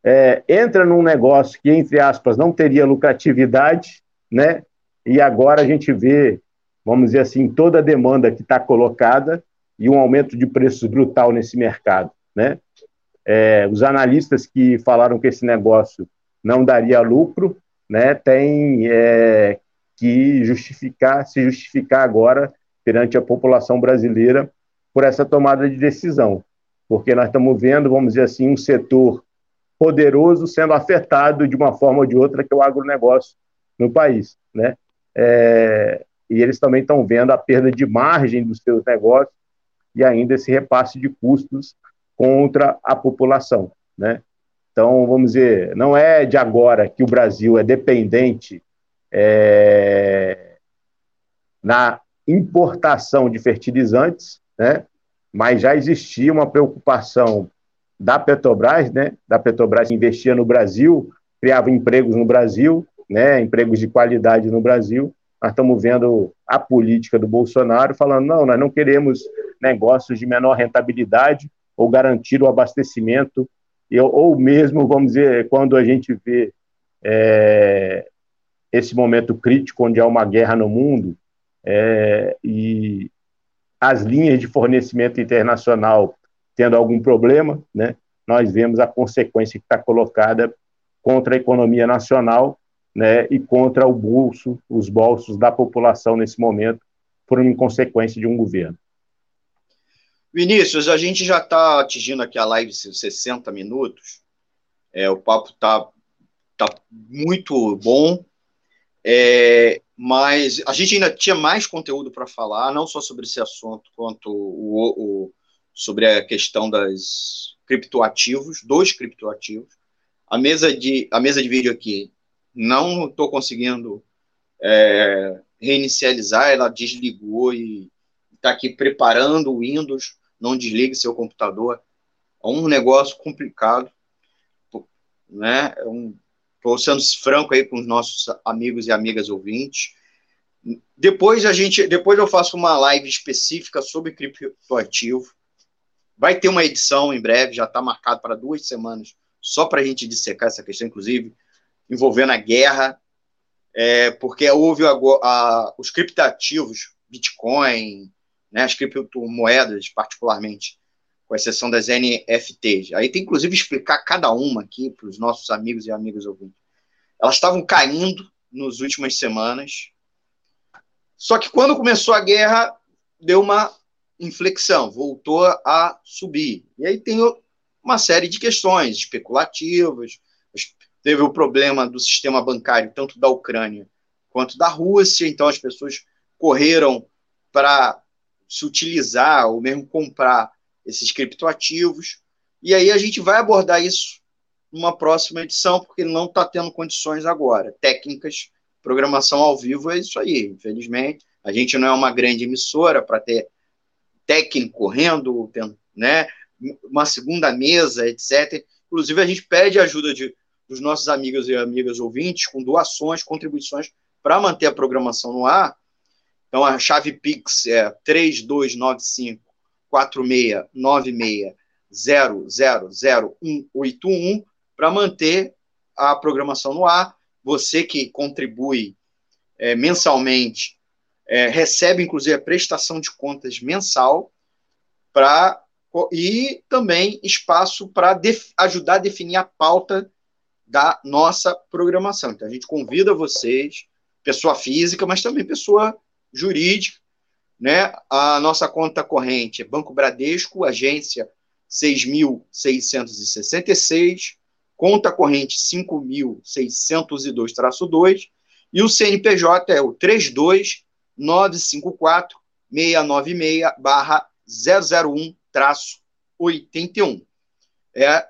é, entra num negócio que, entre aspas, não teria lucratividade, né? E agora a gente vê, vamos dizer assim, toda a demanda que está colocada e um aumento de preços brutal nesse mercado, né? É, os analistas que falaram que esse negócio não daria lucro, né, tem é, que justificar, se justificar agora perante a população brasileira por essa tomada de decisão, porque nós estamos vendo, vamos dizer assim, um setor poderoso sendo afetado de uma forma ou de outra, que é o agronegócio no país, né? É, e eles também estão vendo a perda de margem dos seus negócios e ainda esse repasse de custos contra a população, né? Então, vamos dizer, não é de agora que o Brasil é dependente é, na importação de fertilizantes, né? Mas já existia uma preocupação da Petrobras, né? Da Petrobras investia no Brasil, criava empregos no Brasil, né? Empregos de qualidade no Brasil. Nós estamos vendo a política do Bolsonaro falando: não, nós não queremos negócios de menor rentabilidade, ou garantir o abastecimento, ou mesmo, vamos dizer, quando a gente vê é, esse momento crítico onde há uma guerra no mundo é, e as linhas de fornecimento internacional tendo algum problema, né, nós vemos a consequência que está colocada contra a economia nacional né, e contra o bolso, os bolsos da população nesse momento, por uma consequência de um governo. Vinícius, a gente já está atingindo aqui a live 60 minutos. É, o papo está tá muito bom. É, mas a gente ainda tinha mais conteúdo para falar, não só sobre esse assunto, quanto o, o, sobre a questão das criptoativos, dos criptoativos. A mesa de, a mesa de vídeo aqui não estou conseguindo é, reinicializar, ela desligou e está aqui preparando o Windows não desligue seu computador É um negócio complicado, né? Estou sendo franco aí com os nossos amigos e amigas ouvintes. Depois a gente, depois eu faço uma live específica sobre criptoativo. Vai ter uma edição em breve, já está marcado para duas semanas, só para a gente dissecar essa questão, inclusive envolvendo a guerra, é, porque houve a, a, os criptativos, Bitcoin, né, as criptomoedas particularmente, com exceção das NFTs. Aí tem inclusive explicar cada uma aqui para os nossos amigos e amigas ouvintes. Elas estavam caindo nas últimas semanas, só que quando começou a guerra, deu uma inflexão, voltou a subir. E aí tem uma série de questões especulativas. Teve o problema do sistema bancário, tanto da Ucrânia quanto da Rússia, então as pessoas correram para se utilizar ou mesmo comprar esses criptoativos. E aí a gente vai abordar isso numa próxima edição, porque não está tendo condições agora. Técnicas, programação ao vivo é isso aí, infelizmente. A gente não é uma grande emissora para ter técnico correndo, né, uma segunda mesa, etc. Inclusive, a gente pede ajuda de, dos nossos amigos e amigas ouvintes com doações, contribuições para manter a programação no ar. Então, a chave Pix é 3295 4696 000181 para manter a programação no ar. Você que contribui é, mensalmente é, recebe, inclusive, a prestação de contas mensal para e também espaço para ajudar a definir a pauta da nossa programação. Então, a gente convida vocês, pessoa física, mas também pessoa jurídica, né? A nossa conta corrente é Banco Bradesco, agência 6.666, conta corrente 5.602-2, e o CNPJ é o 32954 696 barra 001 81. É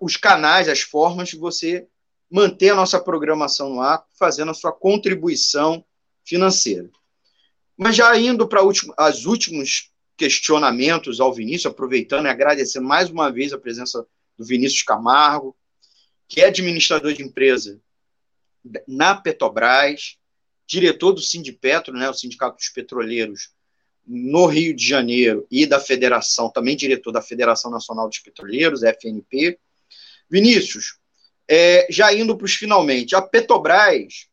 os canais, as formas de você manter a nossa programação no ar, fazendo a sua contribuição financeira. Mas já indo para os últimos questionamentos ao Vinícius, aproveitando e agradecendo mais uma vez a presença do Vinícius Camargo, que é administrador de empresa na Petrobras, diretor do Sindipetro, né, o Sindicato dos Petroleiros no Rio de Janeiro e da Federação, também diretor da Federação Nacional dos Petroleiros, FNP. Vinícius, é, já indo para os finalmente, a Petrobras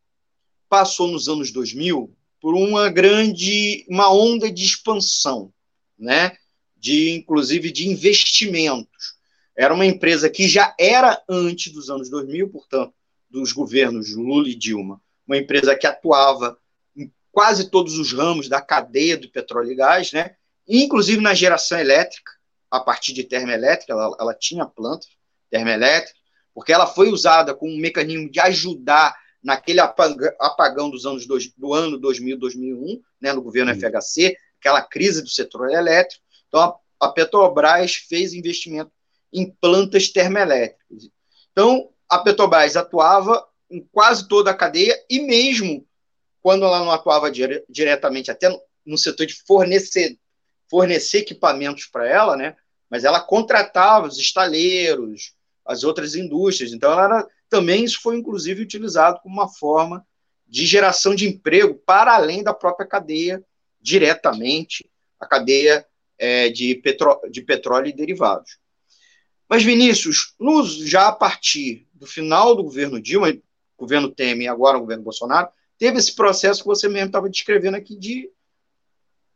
passou nos anos 2000 por uma grande, uma onda de expansão, né? De inclusive de investimentos. Era uma empresa que já era antes dos anos 2000, portanto, dos governos Lula e Dilma, uma empresa que atuava em quase todos os ramos da cadeia do petróleo e gás, né? Inclusive na geração elétrica, a partir de termoelétrica, ela, ela tinha planta termoelétrica, porque ela foi usada como um mecanismo de ajudar naquele apagão dos anos dois, do ano 2000, 2001, né, no governo Sim. FHC, aquela crise do setor elétrico. Então, a, a Petrobras fez investimento em plantas termoelétricas. Então, a Petrobras atuava em quase toda a cadeia e mesmo quando ela não atuava dire diretamente até no, no, setor de fornecer, fornecer equipamentos para ela, né? Mas ela contratava os estaleiros, as outras indústrias. Então, ela era também isso foi, inclusive, utilizado como uma forma de geração de emprego para além da própria cadeia, diretamente, a cadeia é, de, petró de petróleo e derivados. Mas, Vinícius, nos, já a partir do final do governo Dilma, governo Temer e agora o governo Bolsonaro, teve esse processo que você mesmo estava descrevendo aqui de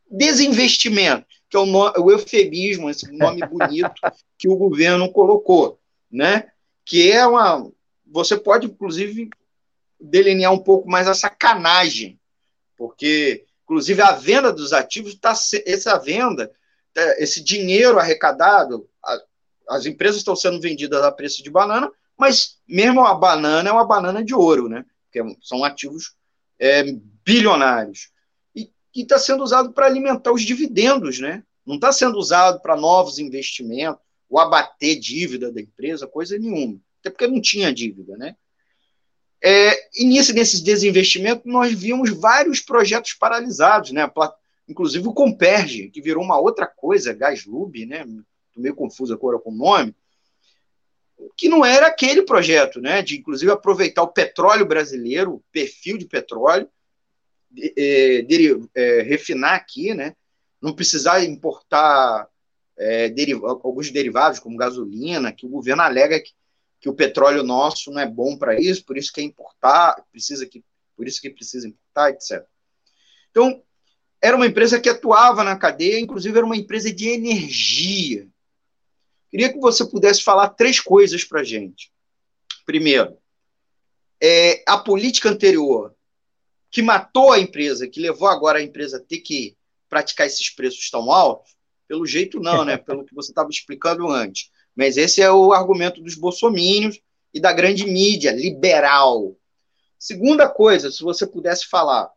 desinvestimento, que é o, no, o eufemismo, esse nome bonito que o governo colocou, né? que é uma, você pode, inclusive, delinear um pouco mais a sacanagem, porque, inclusive, a venda dos ativos, tá, essa venda, é, esse dinheiro arrecadado, as empresas estão sendo vendidas a preço de banana, mas mesmo a banana é uma banana de ouro, né? Porque são ativos é, bilionários. E está sendo usado para alimentar os dividendos, né? Não está sendo usado para novos investimentos, ou abater dívida da empresa, coisa nenhuma até porque não tinha dívida, né? É, nisso, nesses desinvestimentos, nós vimos vários projetos paralisados, né? Inclusive o Comperge, que virou uma outra coisa, Gaslub, né? estou meio confuso agora com o nome, que não era aquele projeto, né, de inclusive aproveitar o petróleo brasileiro, o perfil de petróleo, é, é, refinar aqui, né, não precisar importar é, deriva alguns derivados, como gasolina, que o governo alega que, que o petróleo nosso não é bom para isso, por isso que é importar, precisa que, por isso que precisa importar, etc. Então, era uma empresa que atuava na cadeia, inclusive era uma empresa de energia. Queria que você pudesse falar três coisas para a gente. Primeiro, é, a política anterior que matou a empresa, que levou agora a empresa a ter que praticar esses preços tão altos, pelo jeito não, né? Pelo que você estava explicando antes. Mas esse é o argumento dos bolsomínios e da grande mídia liberal. Segunda coisa, se você pudesse falar,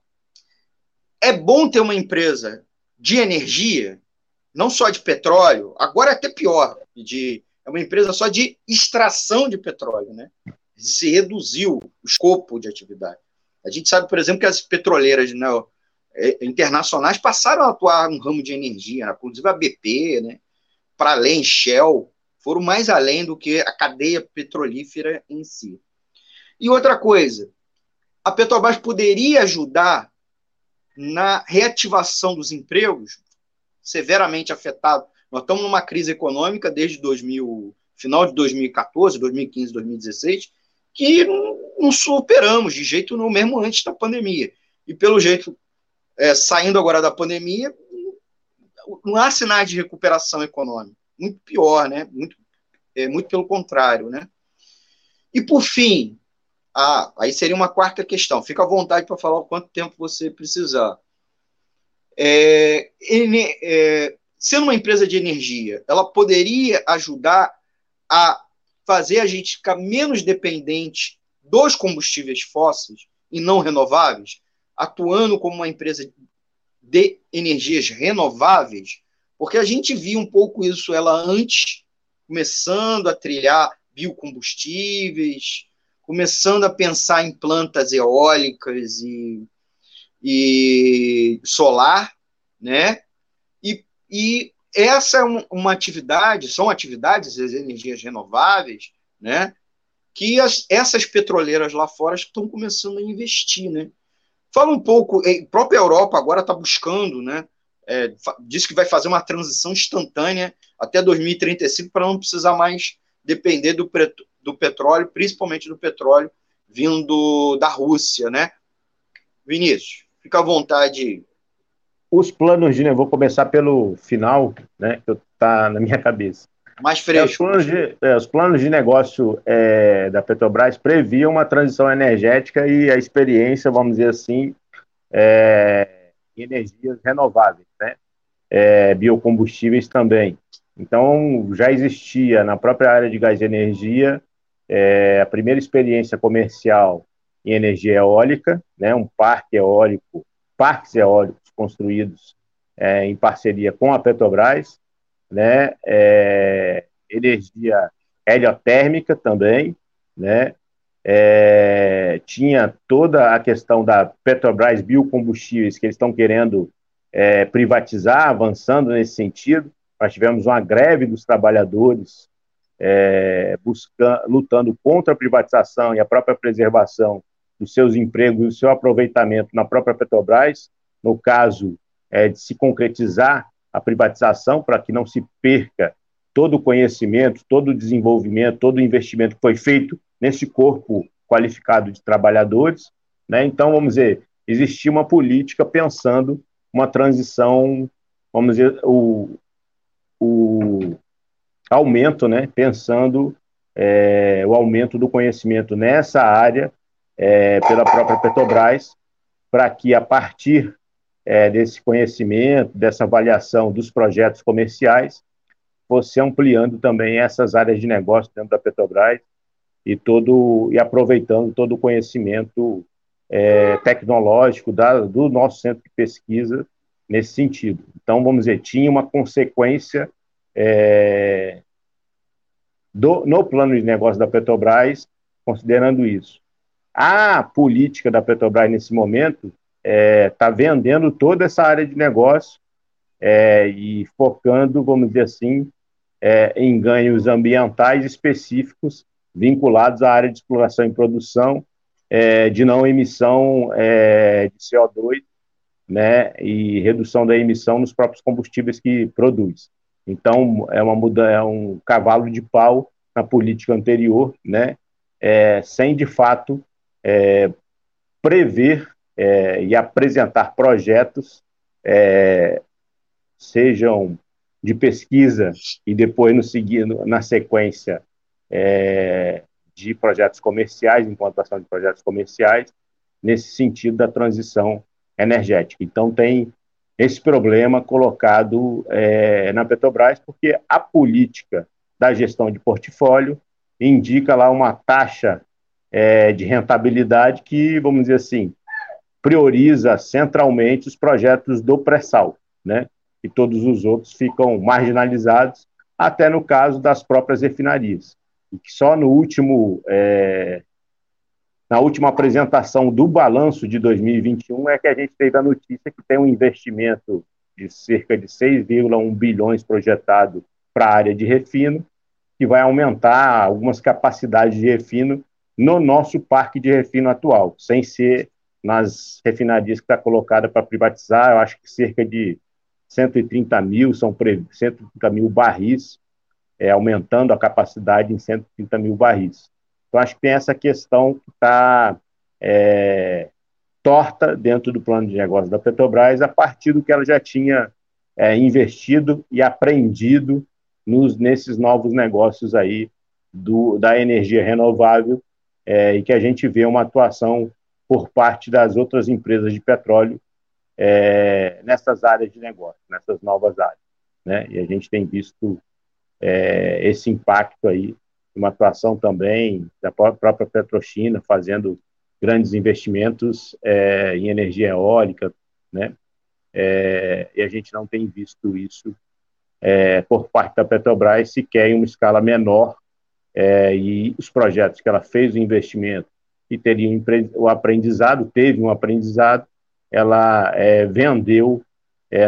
é bom ter uma empresa de energia, não só de petróleo, agora é até pior, de, é uma empresa só de extração de petróleo, né? Se reduziu o escopo de atividade. A gente sabe, por exemplo, que as petroleiras né, internacionais passaram a atuar no ramo de energia, né? inclusive a BP, né? para além, Shell, foram mais além do que a cadeia petrolífera em si. E outra coisa, a Petrobras poderia ajudar na reativação dos empregos severamente afetados. Nós estamos numa crise econômica desde 2000, final de 2014, 2015, 2016, que não, não superamos de jeito nenhum, mesmo antes da pandemia. E pelo jeito, é, saindo agora da pandemia, não há sinais de recuperação econômica. Muito pior, né? Muito, é, muito pelo contrário, né? E por fim, ah, aí seria uma quarta questão. Fica à vontade para falar o quanto tempo você precisar. É, é, sendo uma empresa de energia, ela poderia ajudar a fazer a gente ficar menos dependente dos combustíveis fósseis e não renováveis, atuando como uma empresa de energias renováveis, porque a gente viu um pouco isso ela antes, começando a trilhar biocombustíveis, começando a pensar em plantas eólicas e, e solar, né? E, e essa é um, uma atividade, são atividades das energias renováveis, né? Que as, essas petroleiras lá fora estão começando a investir, né? Fala um pouco, a própria Europa agora está buscando, né? É, diz que vai fazer uma transição instantânea até 2035 para não precisar mais depender do, do petróleo, principalmente do petróleo vindo da Rússia, né? Vinícius, fica à vontade. Os planos de, né, vou começar pelo final, né, que está na minha cabeça. Mais fresco. É, os, planos de, é, os planos de negócio é, da Petrobras previam uma transição energética e a experiência, vamos dizer assim, é, energias renováveis, né? É, biocombustíveis também. Então, já existia na própria área de gás e energia é, a primeira experiência comercial em energia eólica, né, um parque eólico, parques eólicos construídos é, em parceria com a Petrobras, né, é, energia heliotérmica também, né, é, tinha toda a questão da Petrobras Biocombustíveis, que eles estão querendo é, privatizar, avançando nesse sentido. Nós tivemos uma greve dos trabalhadores é, buscando, lutando contra a privatização e a própria preservação dos seus empregos e do seu aproveitamento na própria Petrobras, no caso é, de se concretizar a privatização, para que não se perca todo o conhecimento, todo o desenvolvimento, todo o investimento que foi feito nesse corpo qualificado de trabalhadores. Né? Então, vamos dizer, existia uma política pensando uma transição, vamos dizer, o, o aumento, né, pensando é, o aumento do conhecimento nessa área é, pela própria Petrobras, para que a partir é, desse conhecimento, dessa avaliação dos projetos comerciais, fosse ampliando também essas áreas de negócio dentro da Petrobras e todo e aproveitando todo o conhecimento é, tecnológico da, do nosso centro de pesquisa nesse sentido. Então, vamos dizer, tinha uma consequência é, do, no plano de negócio da Petrobras, considerando isso. A política da Petrobras nesse momento está é, tá vendendo toda essa área de negócio é, e focando, vamos dizer assim, é, em ganhos ambientais específicos vinculados à área de exploração e produção é, de não emissão é, de CO2 né, e redução da emissão nos próprios combustíveis que produz. Então, é, uma muda, é um cavalo de pau na política anterior, né, é, sem, de fato, é, prever é, e apresentar projetos, é, sejam de pesquisa e depois no seguindo na sequência é, de projetos comerciais, implantação de projetos comerciais, nesse sentido da transição energética. Então, tem esse problema colocado é, na Petrobras, porque a política da gestão de portfólio indica lá uma taxa é, de rentabilidade que, vamos dizer assim, prioriza centralmente os projetos do pré-sal, né? E todos os outros ficam marginalizados, até no caso das próprias refinarias. E que só no último, é, na última apresentação do balanço de 2021 é que a gente teve a notícia que tem um investimento de cerca de 6,1 bilhões projetado para a área de refino, que vai aumentar algumas capacidades de refino no nosso parque de refino atual, sem ser nas refinarias que está colocada para privatizar, eu acho que cerca de 130 mil, são 130 mil barris, é, aumentando a capacidade em 130 mil barris. Então, acho que tem essa questão que está é, torta dentro do plano de negócio da Petrobras, a partir do que ela já tinha é, investido e aprendido nos, nesses novos negócios aí do, da energia renovável, é, e que a gente vê uma atuação por parte das outras empresas de petróleo é, nessas áreas de negócio, nessas novas áreas. Né? E a gente tem visto é, esse impacto aí, uma atuação também da própria Petrochina, fazendo grandes investimentos é, em energia eólica, né? É, e a gente não tem visto isso é, por parte da Petrobras, sequer em uma escala menor, é, e os projetos que ela fez o investimento e teria o aprendizado, teve um aprendizado, ela é, vendeu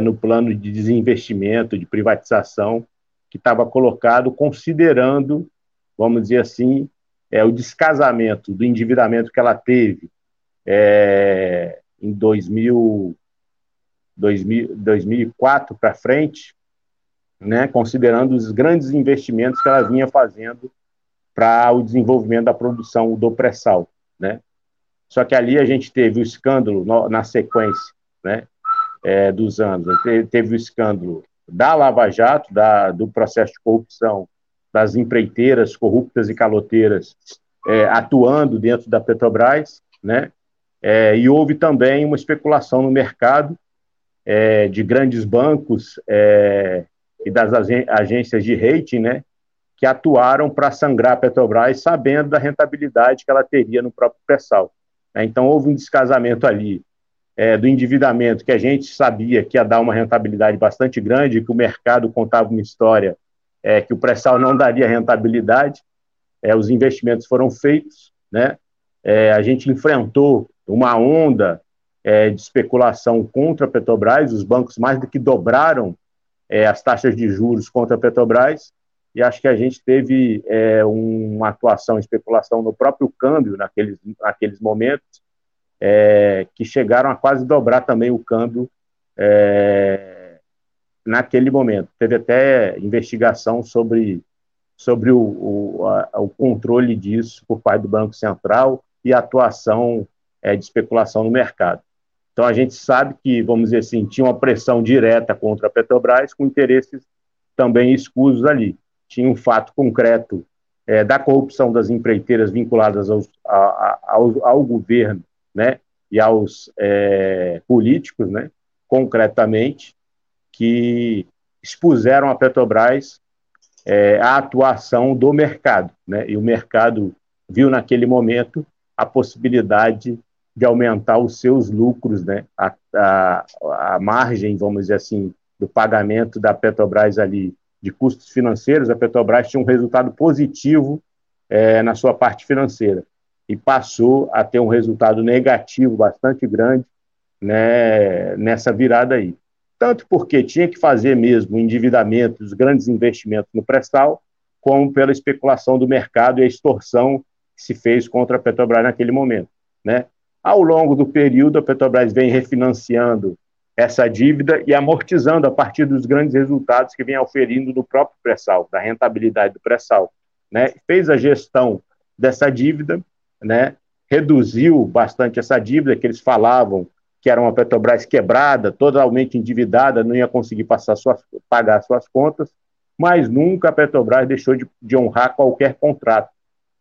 no plano de desinvestimento, de privatização, que estava colocado considerando, vamos dizer assim, é, o descasamento do endividamento que ela teve é, em 2000, 2000, 2004 para frente, né, considerando os grandes investimentos que ela vinha fazendo para o desenvolvimento da produção do pré-sal, né? Só que ali a gente teve o escândalo no, na sequência, né, é, dos anos. Teve o escândalo da Lava Jato, da, do processo de corrupção das empreiteiras corruptas e caloteiras é, atuando dentro da Petrobras, né? É, e houve também uma especulação no mercado é, de grandes bancos é, e das agências de rating, né? Que atuaram para sangrar a Petrobras, sabendo da rentabilidade que ela teria no próprio pré-sal. Né? Então houve um descasamento ali é, do endividamento, que a gente sabia que ia dar uma rentabilidade bastante grande, que o mercado contava uma história é, que o pré-sal não daria rentabilidade, é, os investimentos foram feitos, né? É, a gente enfrentou uma onda é, de especulação contra a Petrobras, os bancos mais do que dobraram é, as taxas de juros contra a Petrobras, e acho que a gente teve uma atuação, especulação no próprio câmbio naqueles, naqueles momentos, é, que chegaram a quase dobrar também o câmbio é, naquele momento. Teve até investigação sobre, sobre o, o, a, o, controle disso por parte do Banco Central e a atuação é, de especulação no mercado. Então, a gente sabe que, vamos dizer assim, tinha uma pressão direta contra a Petrobras, com interesses também escusos ali. Tinha um fato concreto é, da corrupção das empreiteiras vinculadas aos, a, ao, ao governo né, e aos é, políticos, né, concretamente, que expuseram a Petrobras é, a atuação do mercado, né, e o mercado viu naquele momento a possibilidade de aumentar os seus lucros, né, a, a, a margem, vamos dizer assim, do pagamento da Petrobras ali de custos financeiros, a Petrobras tinha um resultado positivo é, na sua parte financeira e passou a ter um resultado negativo bastante grande né, nessa virada aí. tanto porque tinha que fazer mesmo o endividamento, os grandes investimentos no pré-sal, como pela especulação do mercado e a extorsão que se fez contra a Petrobras naquele momento. Né? Ao longo do período, a Petrobras vem refinanciando essa dívida e amortizando a partir dos grandes resultados que vem oferindo do próprio pré-sal, da rentabilidade do pré-sal. Né? Fez a gestão dessa dívida, né? reduziu bastante essa dívida que eles falavam que era uma Petrobras quebrada, totalmente endividada, não ia conseguir passar suas, pagar suas contas, mas nunca a Petrobras deixou de, de honrar qualquer contrato.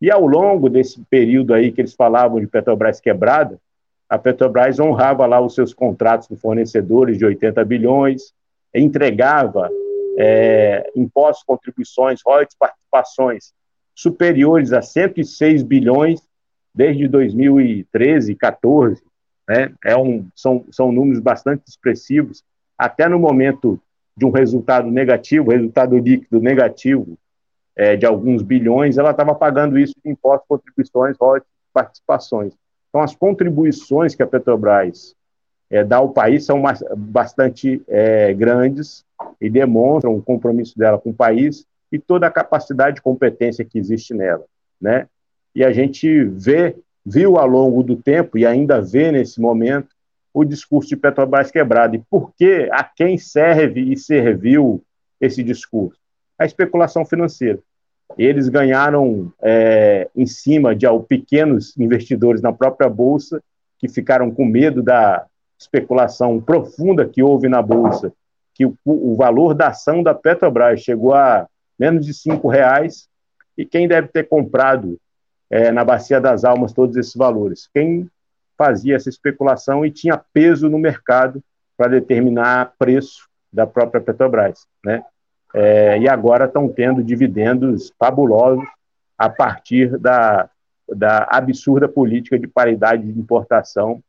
E ao longo desse período aí que eles falavam de Petrobras quebrada, a Petrobras honrava lá os seus contratos com fornecedores de 80 bilhões, entregava é, impostos, contribuições, royalties, participações superiores a 106 bilhões desde 2013, 14, né? É um, são, são números bastante expressivos, até no momento de um resultado negativo, resultado líquido negativo é, de alguns bilhões, ela estava pagando isso de impostos, contribuições, royalties, participações. Então, as contribuições que a Petrobras é, dá ao país são bastante é, grandes e demonstram o compromisso dela com o país e toda a capacidade de competência que existe nela, né? E a gente vê, viu ao longo do tempo e ainda vê nesse momento o discurso de Petrobras quebrado. E por que, a quem serve e serviu esse discurso? A especulação financeira. Eles ganharam é, em cima de pequenos investidores na própria Bolsa, que ficaram com medo da especulação profunda que houve na Bolsa, que o, o valor da ação da Petrobras chegou a menos de cinco reais, e quem deve ter comprado é, na Bacia das Almas todos esses valores? Quem fazia essa especulação e tinha peso no mercado para determinar preço da própria Petrobras, né? é, e agora estão tendo dividendos fabulosos a partir da, da absurda política de paridade de importação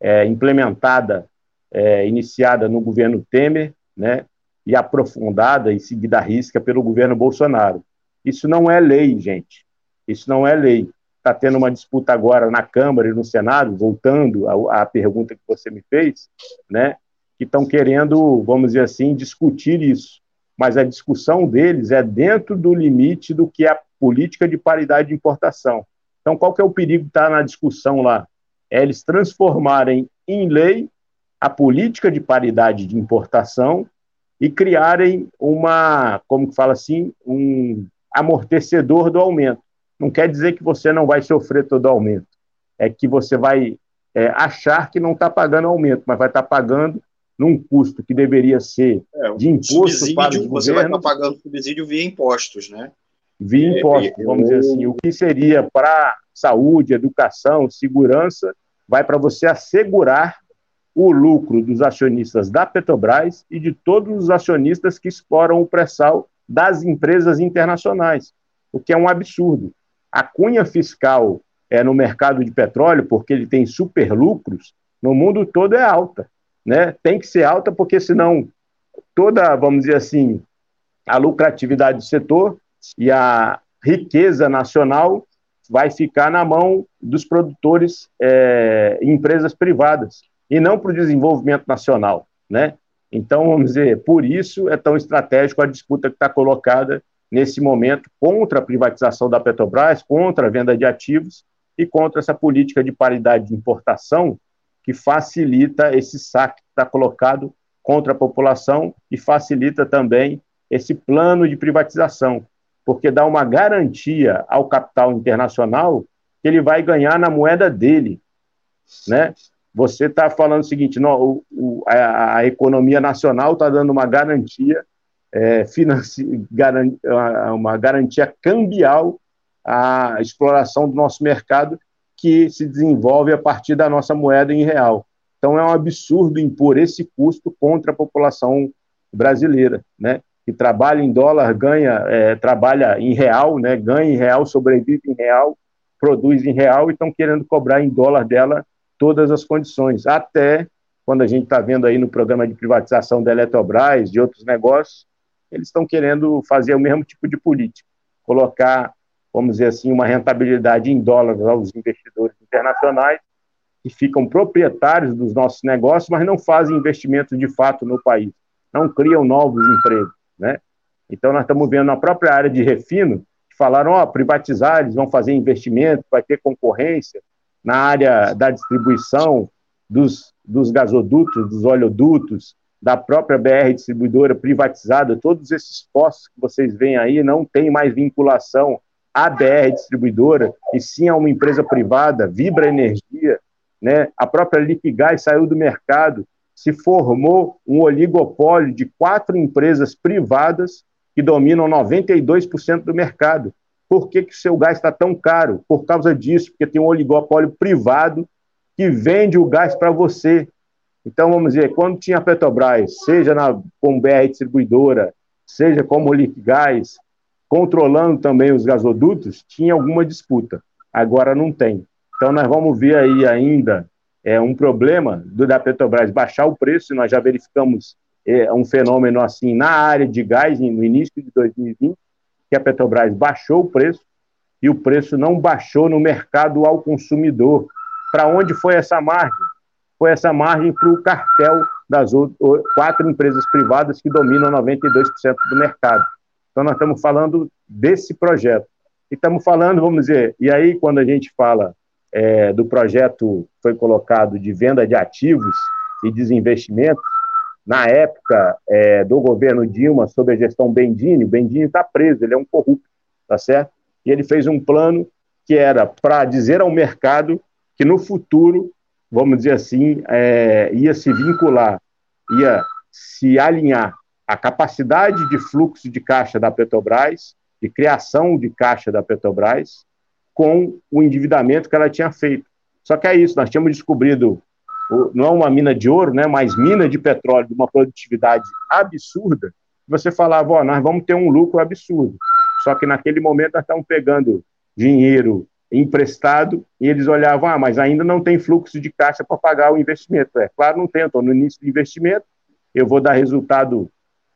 é, implementada, é, iniciada no governo Temer, né, e aprofundada e seguida à risca pelo governo Bolsonaro. Isso não é lei, gente. Isso não é lei. Está tendo uma disputa agora na Câmara e no Senado, voltando à, à pergunta que você me fez, né, que estão querendo, vamos dizer assim, discutir isso mas a discussão deles é dentro do limite do que é a política de paridade de importação. Então, qual que é o perigo que está na discussão lá? É eles transformarem em lei a política de paridade de importação e criarem uma, como que fala assim, um amortecedor do aumento. Não quer dizer que você não vai sofrer todo o aumento, é que você vai é, achar que não está pagando aumento, mas vai estar tá pagando num custo que deveria ser é, de imposto para os Você vai estar pagando subsídio via impostos, né? Via é, impostos, vamos dizer assim. O que seria para saúde, educação, segurança, vai para você assegurar o lucro dos acionistas da Petrobras e de todos os acionistas que exploram o pré-sal das empresas internacionais, o que é um absurdo. A cunha fiscal é no mercado de petróleo, porque ele tem superlucros, no mundo todo é alta né? Tem que ser alta, porque senão toda, vamos dizer assim, a lucratividade do setor e a riqueza nacional vai ficar na mão dos produtores é, empresas privadas e não para o desenvolvimento nacional, né? Então, vamos dizer, por isso é tão estratégico a disputa que está colocada nesse momento contra a privatização da Petrobras, contra a venda de ativos e contra essa política de paridade de importação que facilita esse saque que está colocado contra a população e facilita também esse plano de privatização, porque dá uma garantia ao capital internacional que ele vai ganhar na moeda dele, né? Você está falando o seguinte, não, o, a, a, economia nacional está dando uma garantia, é, garan, uma garantia cambial à exploração do nosso mercado que se desenvolve a partir da nossa moeda em real. Então é um absurdo impor esse custo contra a população brasileira, né? Que trabalha em dólar, ganha, é, trabalha em real, né? Ganha em real, sobrevive em real, produz em real e estão querendo cobrar em dólar dela todas as condições. Até quando a gente está vendo aí no programa de privatização da Eletrobras, de outros negócios, eles estão querendo fazer o mesmo tipo de política, colocar vamos dizer assim, uma rentabilidade em dólares aos investidores internacionais, que ficam proprietários dos nossos negócios, mas não fazem investimentos de fato no país, não criam novos empregos, né? Então, nós estamos vendo na própria área de refino, que falaram, ó, oh, privatizar, eles vão fazer investimento, vai ter concorrência na área da distribuição dos, dos gasodutos, dos oleodutos, da própria BR distribuidora privatizada, todos esses postos que vocês veem aí não tem mais vinculação à BR distribuidora, e sim a uma empresa privada, Vibra Energia, né? A própria Liquigás saiu do mercado, se formou um oligopólio de quatro empresas privadas que dominam 92% do mercado. Por que, que o seu gás está tão caro? Por causa disso, porque tem um oligopólio privado que vende o gás para você. Então, vamos dizer, quando tinha a Petrobras, seja na, BR distribuidora, seja como Liquigás, controlando também os gasodutos, tinha alguma disputa. Agora não tem. Então, nós vamos ver aí ainda é, um problema do, da Petrobras baixar o preço, nós já verificamos é, um fenômeno assim na área de gás no início de 2020, que a Petrobras baixou o preço e o preço não baixou no mercado ao consumidor. Para onde foi essa margem? Foi essa margem para o cartel das quatro empresas privadas que dominam 92% do mercado. Então, nós estamos falando desse projeto. E estamos falando, vamos dizer, e aí, quando a gente fala é, do projeto foi colocado de venda de ativos e desinvestimento, na época é, do governo Dilma, sob a gestão Bendini, o Bendini está preso, ele é um corrupto, tá certo? E ele fez um plano que era para dizer ao mercado que no futuro, vamos dizer assim, é, ia se vincular, ia se alinhar a capacidade de fluxo de caixa da Petrobras, de criação de caixa da Petrobras, com o endividamento que ela tinha feito. Só que é isso, nós tínhamos descobrido, não é uma mina de ouro, né, mas mina de petróleo de uma produtividade absurda, você falava, ó, nós vamos ter um lucro absurdo. Só que naquele momento nós estávamos pegando dinheiro emprestado e eles olhavam, ah, mas ainda não tem fluxo de caixa para pagar o investimento. É claro, não tem, estou no início do investimento, eu vou dar resultado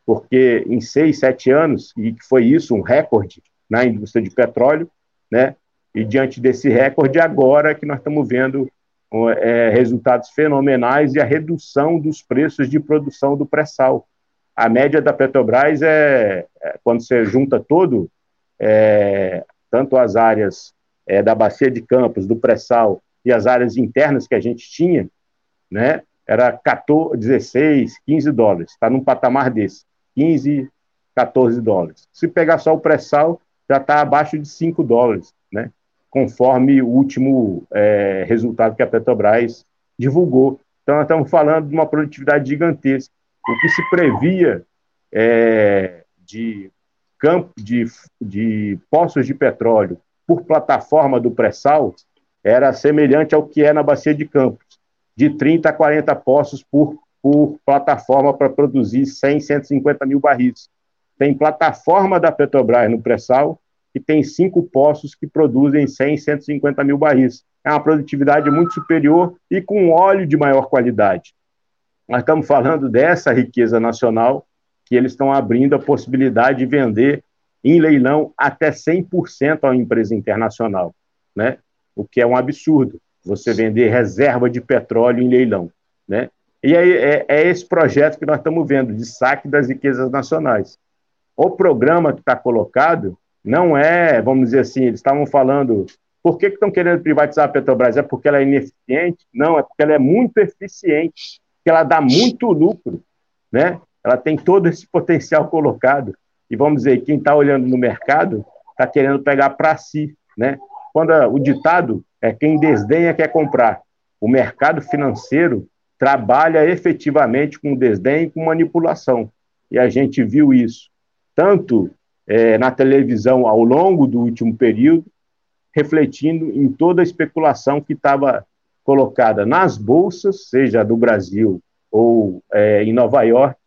porque em seis, sete anos, e que foi isso, um recorde na indústria de petróleo, né, e diante desse recorde, agora que nós estamos vendo é, resultados fenomenais e a redução dos preços de produção do pré-sal. A média da Petrobras é, é quando você junta todo, é, tanto as áreas é, da bacia de Campos, do pré-sal e as áreas internas que a gente tinha, né, era 14, 16, 15 dólares. Está num patamar desse, 15, 14 dólares. Se pegar só o pré-sal, já está abaixo de 5 dólares, né? conforme o último é, resultado que a Petrobras divulgou. Então, nós estamos falando de uma produtividade gigantesca. O que se previa é, de, campo, de, de poços de petróleo por plataforma do pré-sal era semelhante ao que é na Bacia de Campos, de 30 a 40 poços por, por plataforma para produzir 100, 150 mil barris. Tem plataforma da Petrobras no pré-sal que tem cinco poços que produzem 100, 150 mil barris. É uma produtividade muito superior e com óleo de maior qualidade. Nós estamos falando dessa riqueza nacional que eles estão abrindo a possibilidade de vender em leilão até 100% a uma empresa internacional, né? O que é um absurdo, você vender reserva de petróleo em leilão, né? E aí é, é esse projeto que nós estamos vendo, de saque das riquezas nacionais. O programa que está colocado não é, vamos dizer assim, eles estavam falando, por que, que estão querendo privatizar a Petrobras? É porque ela é ineficiente? Não, é porque ela é muito eficiente, que ela dá muito lucro, né? Ela tem todo esse potencial colocado. E vamos dizer, quem está olhando no mercado está querendo pegar para si, né? Quando a, o ditado é quem desdenha quer comprar. O mercado financeiro trabalha efetivamente com desdém e com manipulação. E a gente viu isso tanto é, na televisão ao longo do último período, refletindo em toda a especulação que estava colocada nas bolsas, seja do Brasil ou é, em Nova York,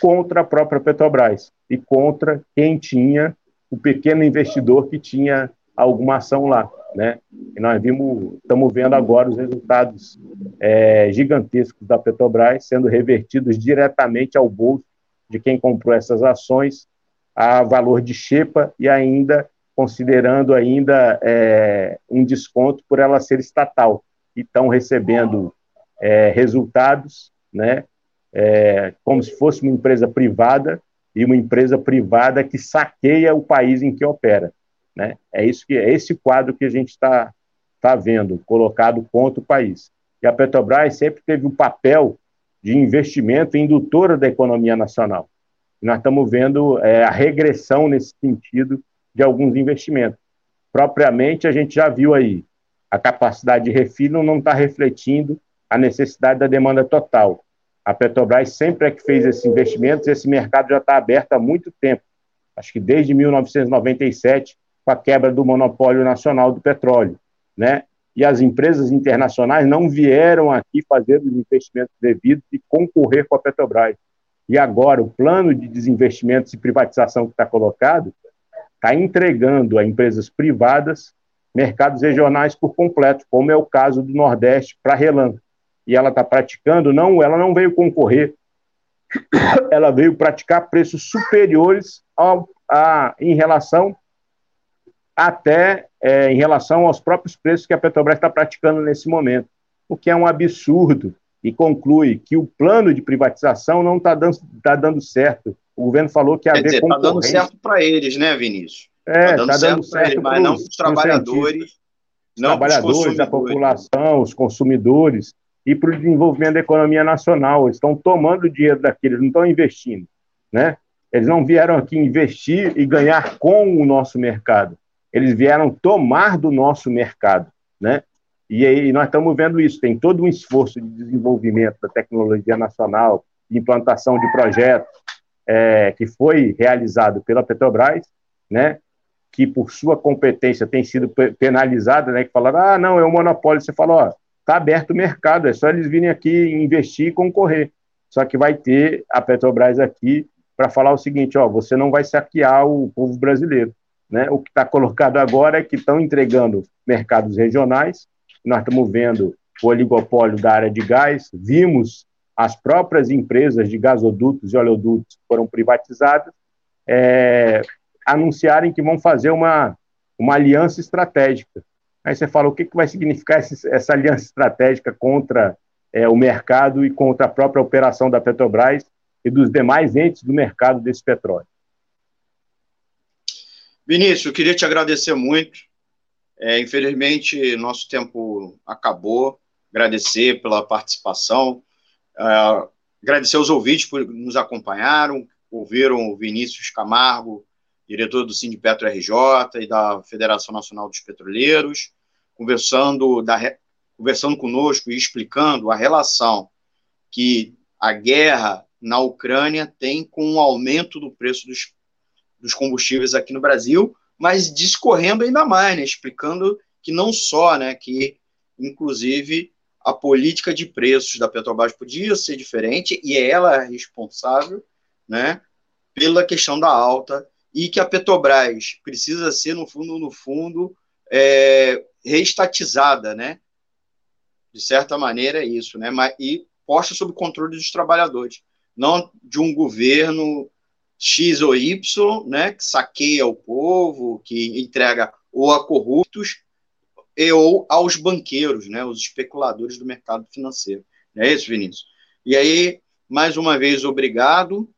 contra a própria Petrobras e contra quem tinha o pequeno investidor que tinha alguma ação lá, né? E nós vimos, estamos vendo agora os resultados é, gigantescos da Petrobras sendo revertidos diretamente ao bolso de quem comprou essas ações a valor de xepa e ainda considerando ainda é, um desconto por ela ser estatal. que estão recebendo é, resultados, né, é, como se fosse uma empresa privada e uma empresa privada que saqueia o país em que opera. Né? É isso que é esse quadro que a gente está tá vendo colocado contra o país. E a Petrobras sempre teve um papel de investimento indutora da economia nacional. E nós estamos vendo é, a regressão nesse sentido de alguns investimentos. Propriamente, a gente já viu aí, a capacidade de refino não está refletindo a necessidade da demanda total. A Petrobras sempre é que fez esses investimentos, esse mercado já está aberto há muito tempo, acho que desde 1997, com a quebra do monopólio nacional do petróleo, né? E as empresas internacionais não vieram aqui fazer os investimentos devidos e concorrer com a Petrobras. E agora, o plano de desinvestimentos e privatização que está colocado está entregando a empresas privadas mercados regionais por completo, como é o caso do Nordeste para a Relan e ela está praticando, não, ela não veio concorrer, ela veio praticar preços superiores ao, a, em relação até é, em relação aos próprios preços que a Petrobras está praticando nesse momento, o que é um absurdo e conclui que o plano de privatização não está dando, tá dando certo. O governo falou que havia Está dando certo para eles, né, Vinícius? É, está dando, tá dando certo, certo eles, mas não para os trabalhadores. Os trabalhadores, a população, os consumidores e para o desenvolvimento da economia nacional. Eles estão tomando o dinheiro daqueles, não estão investindo, né? Eles não vieram aqui investir e ganhar com o nosso mercado. Eles vieram tomar do nosso mercado, né? E aí nós estamos vendo isso. Tem todo um esforço de desenvolvimento da tecnologia nacional, de implantação de projetos é, que foi realizado pela Petrobras, né? Que por sua competência tem sido penalizada, né? Que falaram, ah, não, é um monopólio. Você fala, ó, está aberto o mercado, é só eles virem aqui investir e concorrer. Só que vai ter a Petrobras aqui para falar o seguinte: ó, você não vai saquear o povo brasileiro. Né? O que está colocado agora é que estão entregando mercados regionais, nós estamos vendo o oligopólio da área de gás, vimos as próprias empresas de gasodutos e oleodutos foram privatizadas é, anunciarem que vão fazer uma, uma aliança estratégica. Aí você fala, o que, que vai significar essa, essa aliança estratégica contra é, o mercado e contra a própria operação da Petrobras e dos demais entes do mercado desse petróleo? Vinícius, eu queria te agradecer muito. É, infelizmente, nosso tempo acabou. Agradecer pela participação. Uh, agradecer aos ouvintes por nos acompanharam, ouviram o Vinícius Camargo, diretor do Sindipetro RJ e da Federação Nacional dos Petroleiros, conversando, da, conversando conosco e explicando a relação que a guerra na Ucrânia tem com o aumento do preço dos, dos combustíveis aqui no Brasil, mas discorrendo ainda mais, né, explicando que não só, né, que inclusive a política de preços da Petrobras podia ser diferente e é ela responsável, né, pela questão da alta e que a Petrobras precisa ser, no fundo, no fundo, é, reestatizada, né? De certa maneira é isso, né? E posta sob controle dos trabalhadores, não de um governo X ou Y, né? Que saqueia o povo, que entrega ou a corruptos e, ou aos banqueiros, né? Os especuladores do mercado financeiro. Não é isso, Vinícius? E aí, mais uma vez, obrigado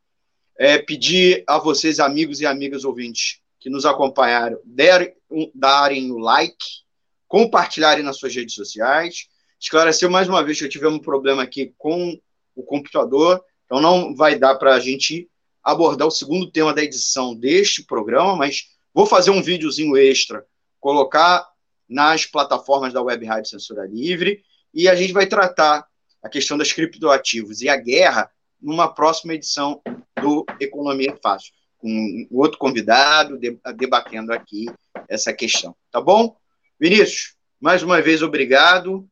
é, pedir a vocês, amigos e amigas ouvintes que nos acompanharam, der, um, darem o like, compartilharem nas suas redes sociais. Esclarecer mais uma vez que eu tive um problema aqui com o computador, então não vai dar para a gente abordar o segundo tema da edição deste programa, mas vou fazer um videozinho extra, colocar nas plataformas da Web Rádio Censura Livre, e a gente vai tratar a questão das criptoativos e a guerra numa próxima edição do Economia Fácil, com outro convidado debatendo aqui essa questão. Tá bom? Vinícius, mais uma vez, obrigado.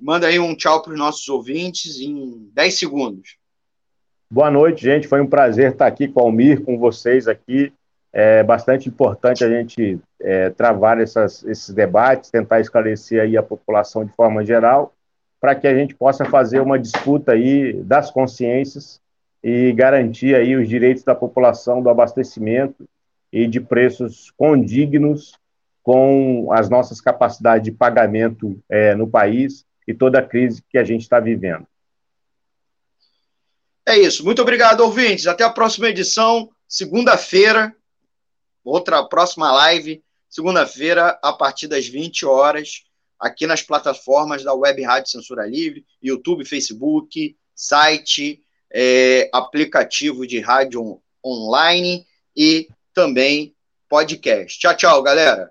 Manda aí um tchau para os nossos ouvintes em 10 segundos. Boa noite, gente. Foi um prazer estar aqui com o Almir, com vocês aqui. É bastante importante a gente é, travar essas, esses debates, tentar esclarecer aí a população de forma geral, para que a gente possa fazer uma disputa aí das consciências e garantir aí os direitos da população do abastecimento e de preços condignos com as nossas capacidades de pagamento é, no país e toda a crise que a gente está vivendo. É isso. Muito obrigado, ouvintes. Até a próxima edição, segunda-feira, outra próxima live, segunda-feira, a partir das 20 horas, aqui nas plataformas da Web Rádio Censura Livre, YouTube, Facebook, site, é, aplicativo de rádio online e também podcast. Tchau, tchau, galera.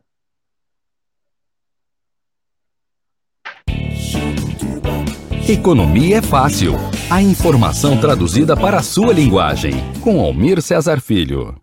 Economia é fácil. A informação traduzida para a sua linguagem. Com Almir Cesar Filho.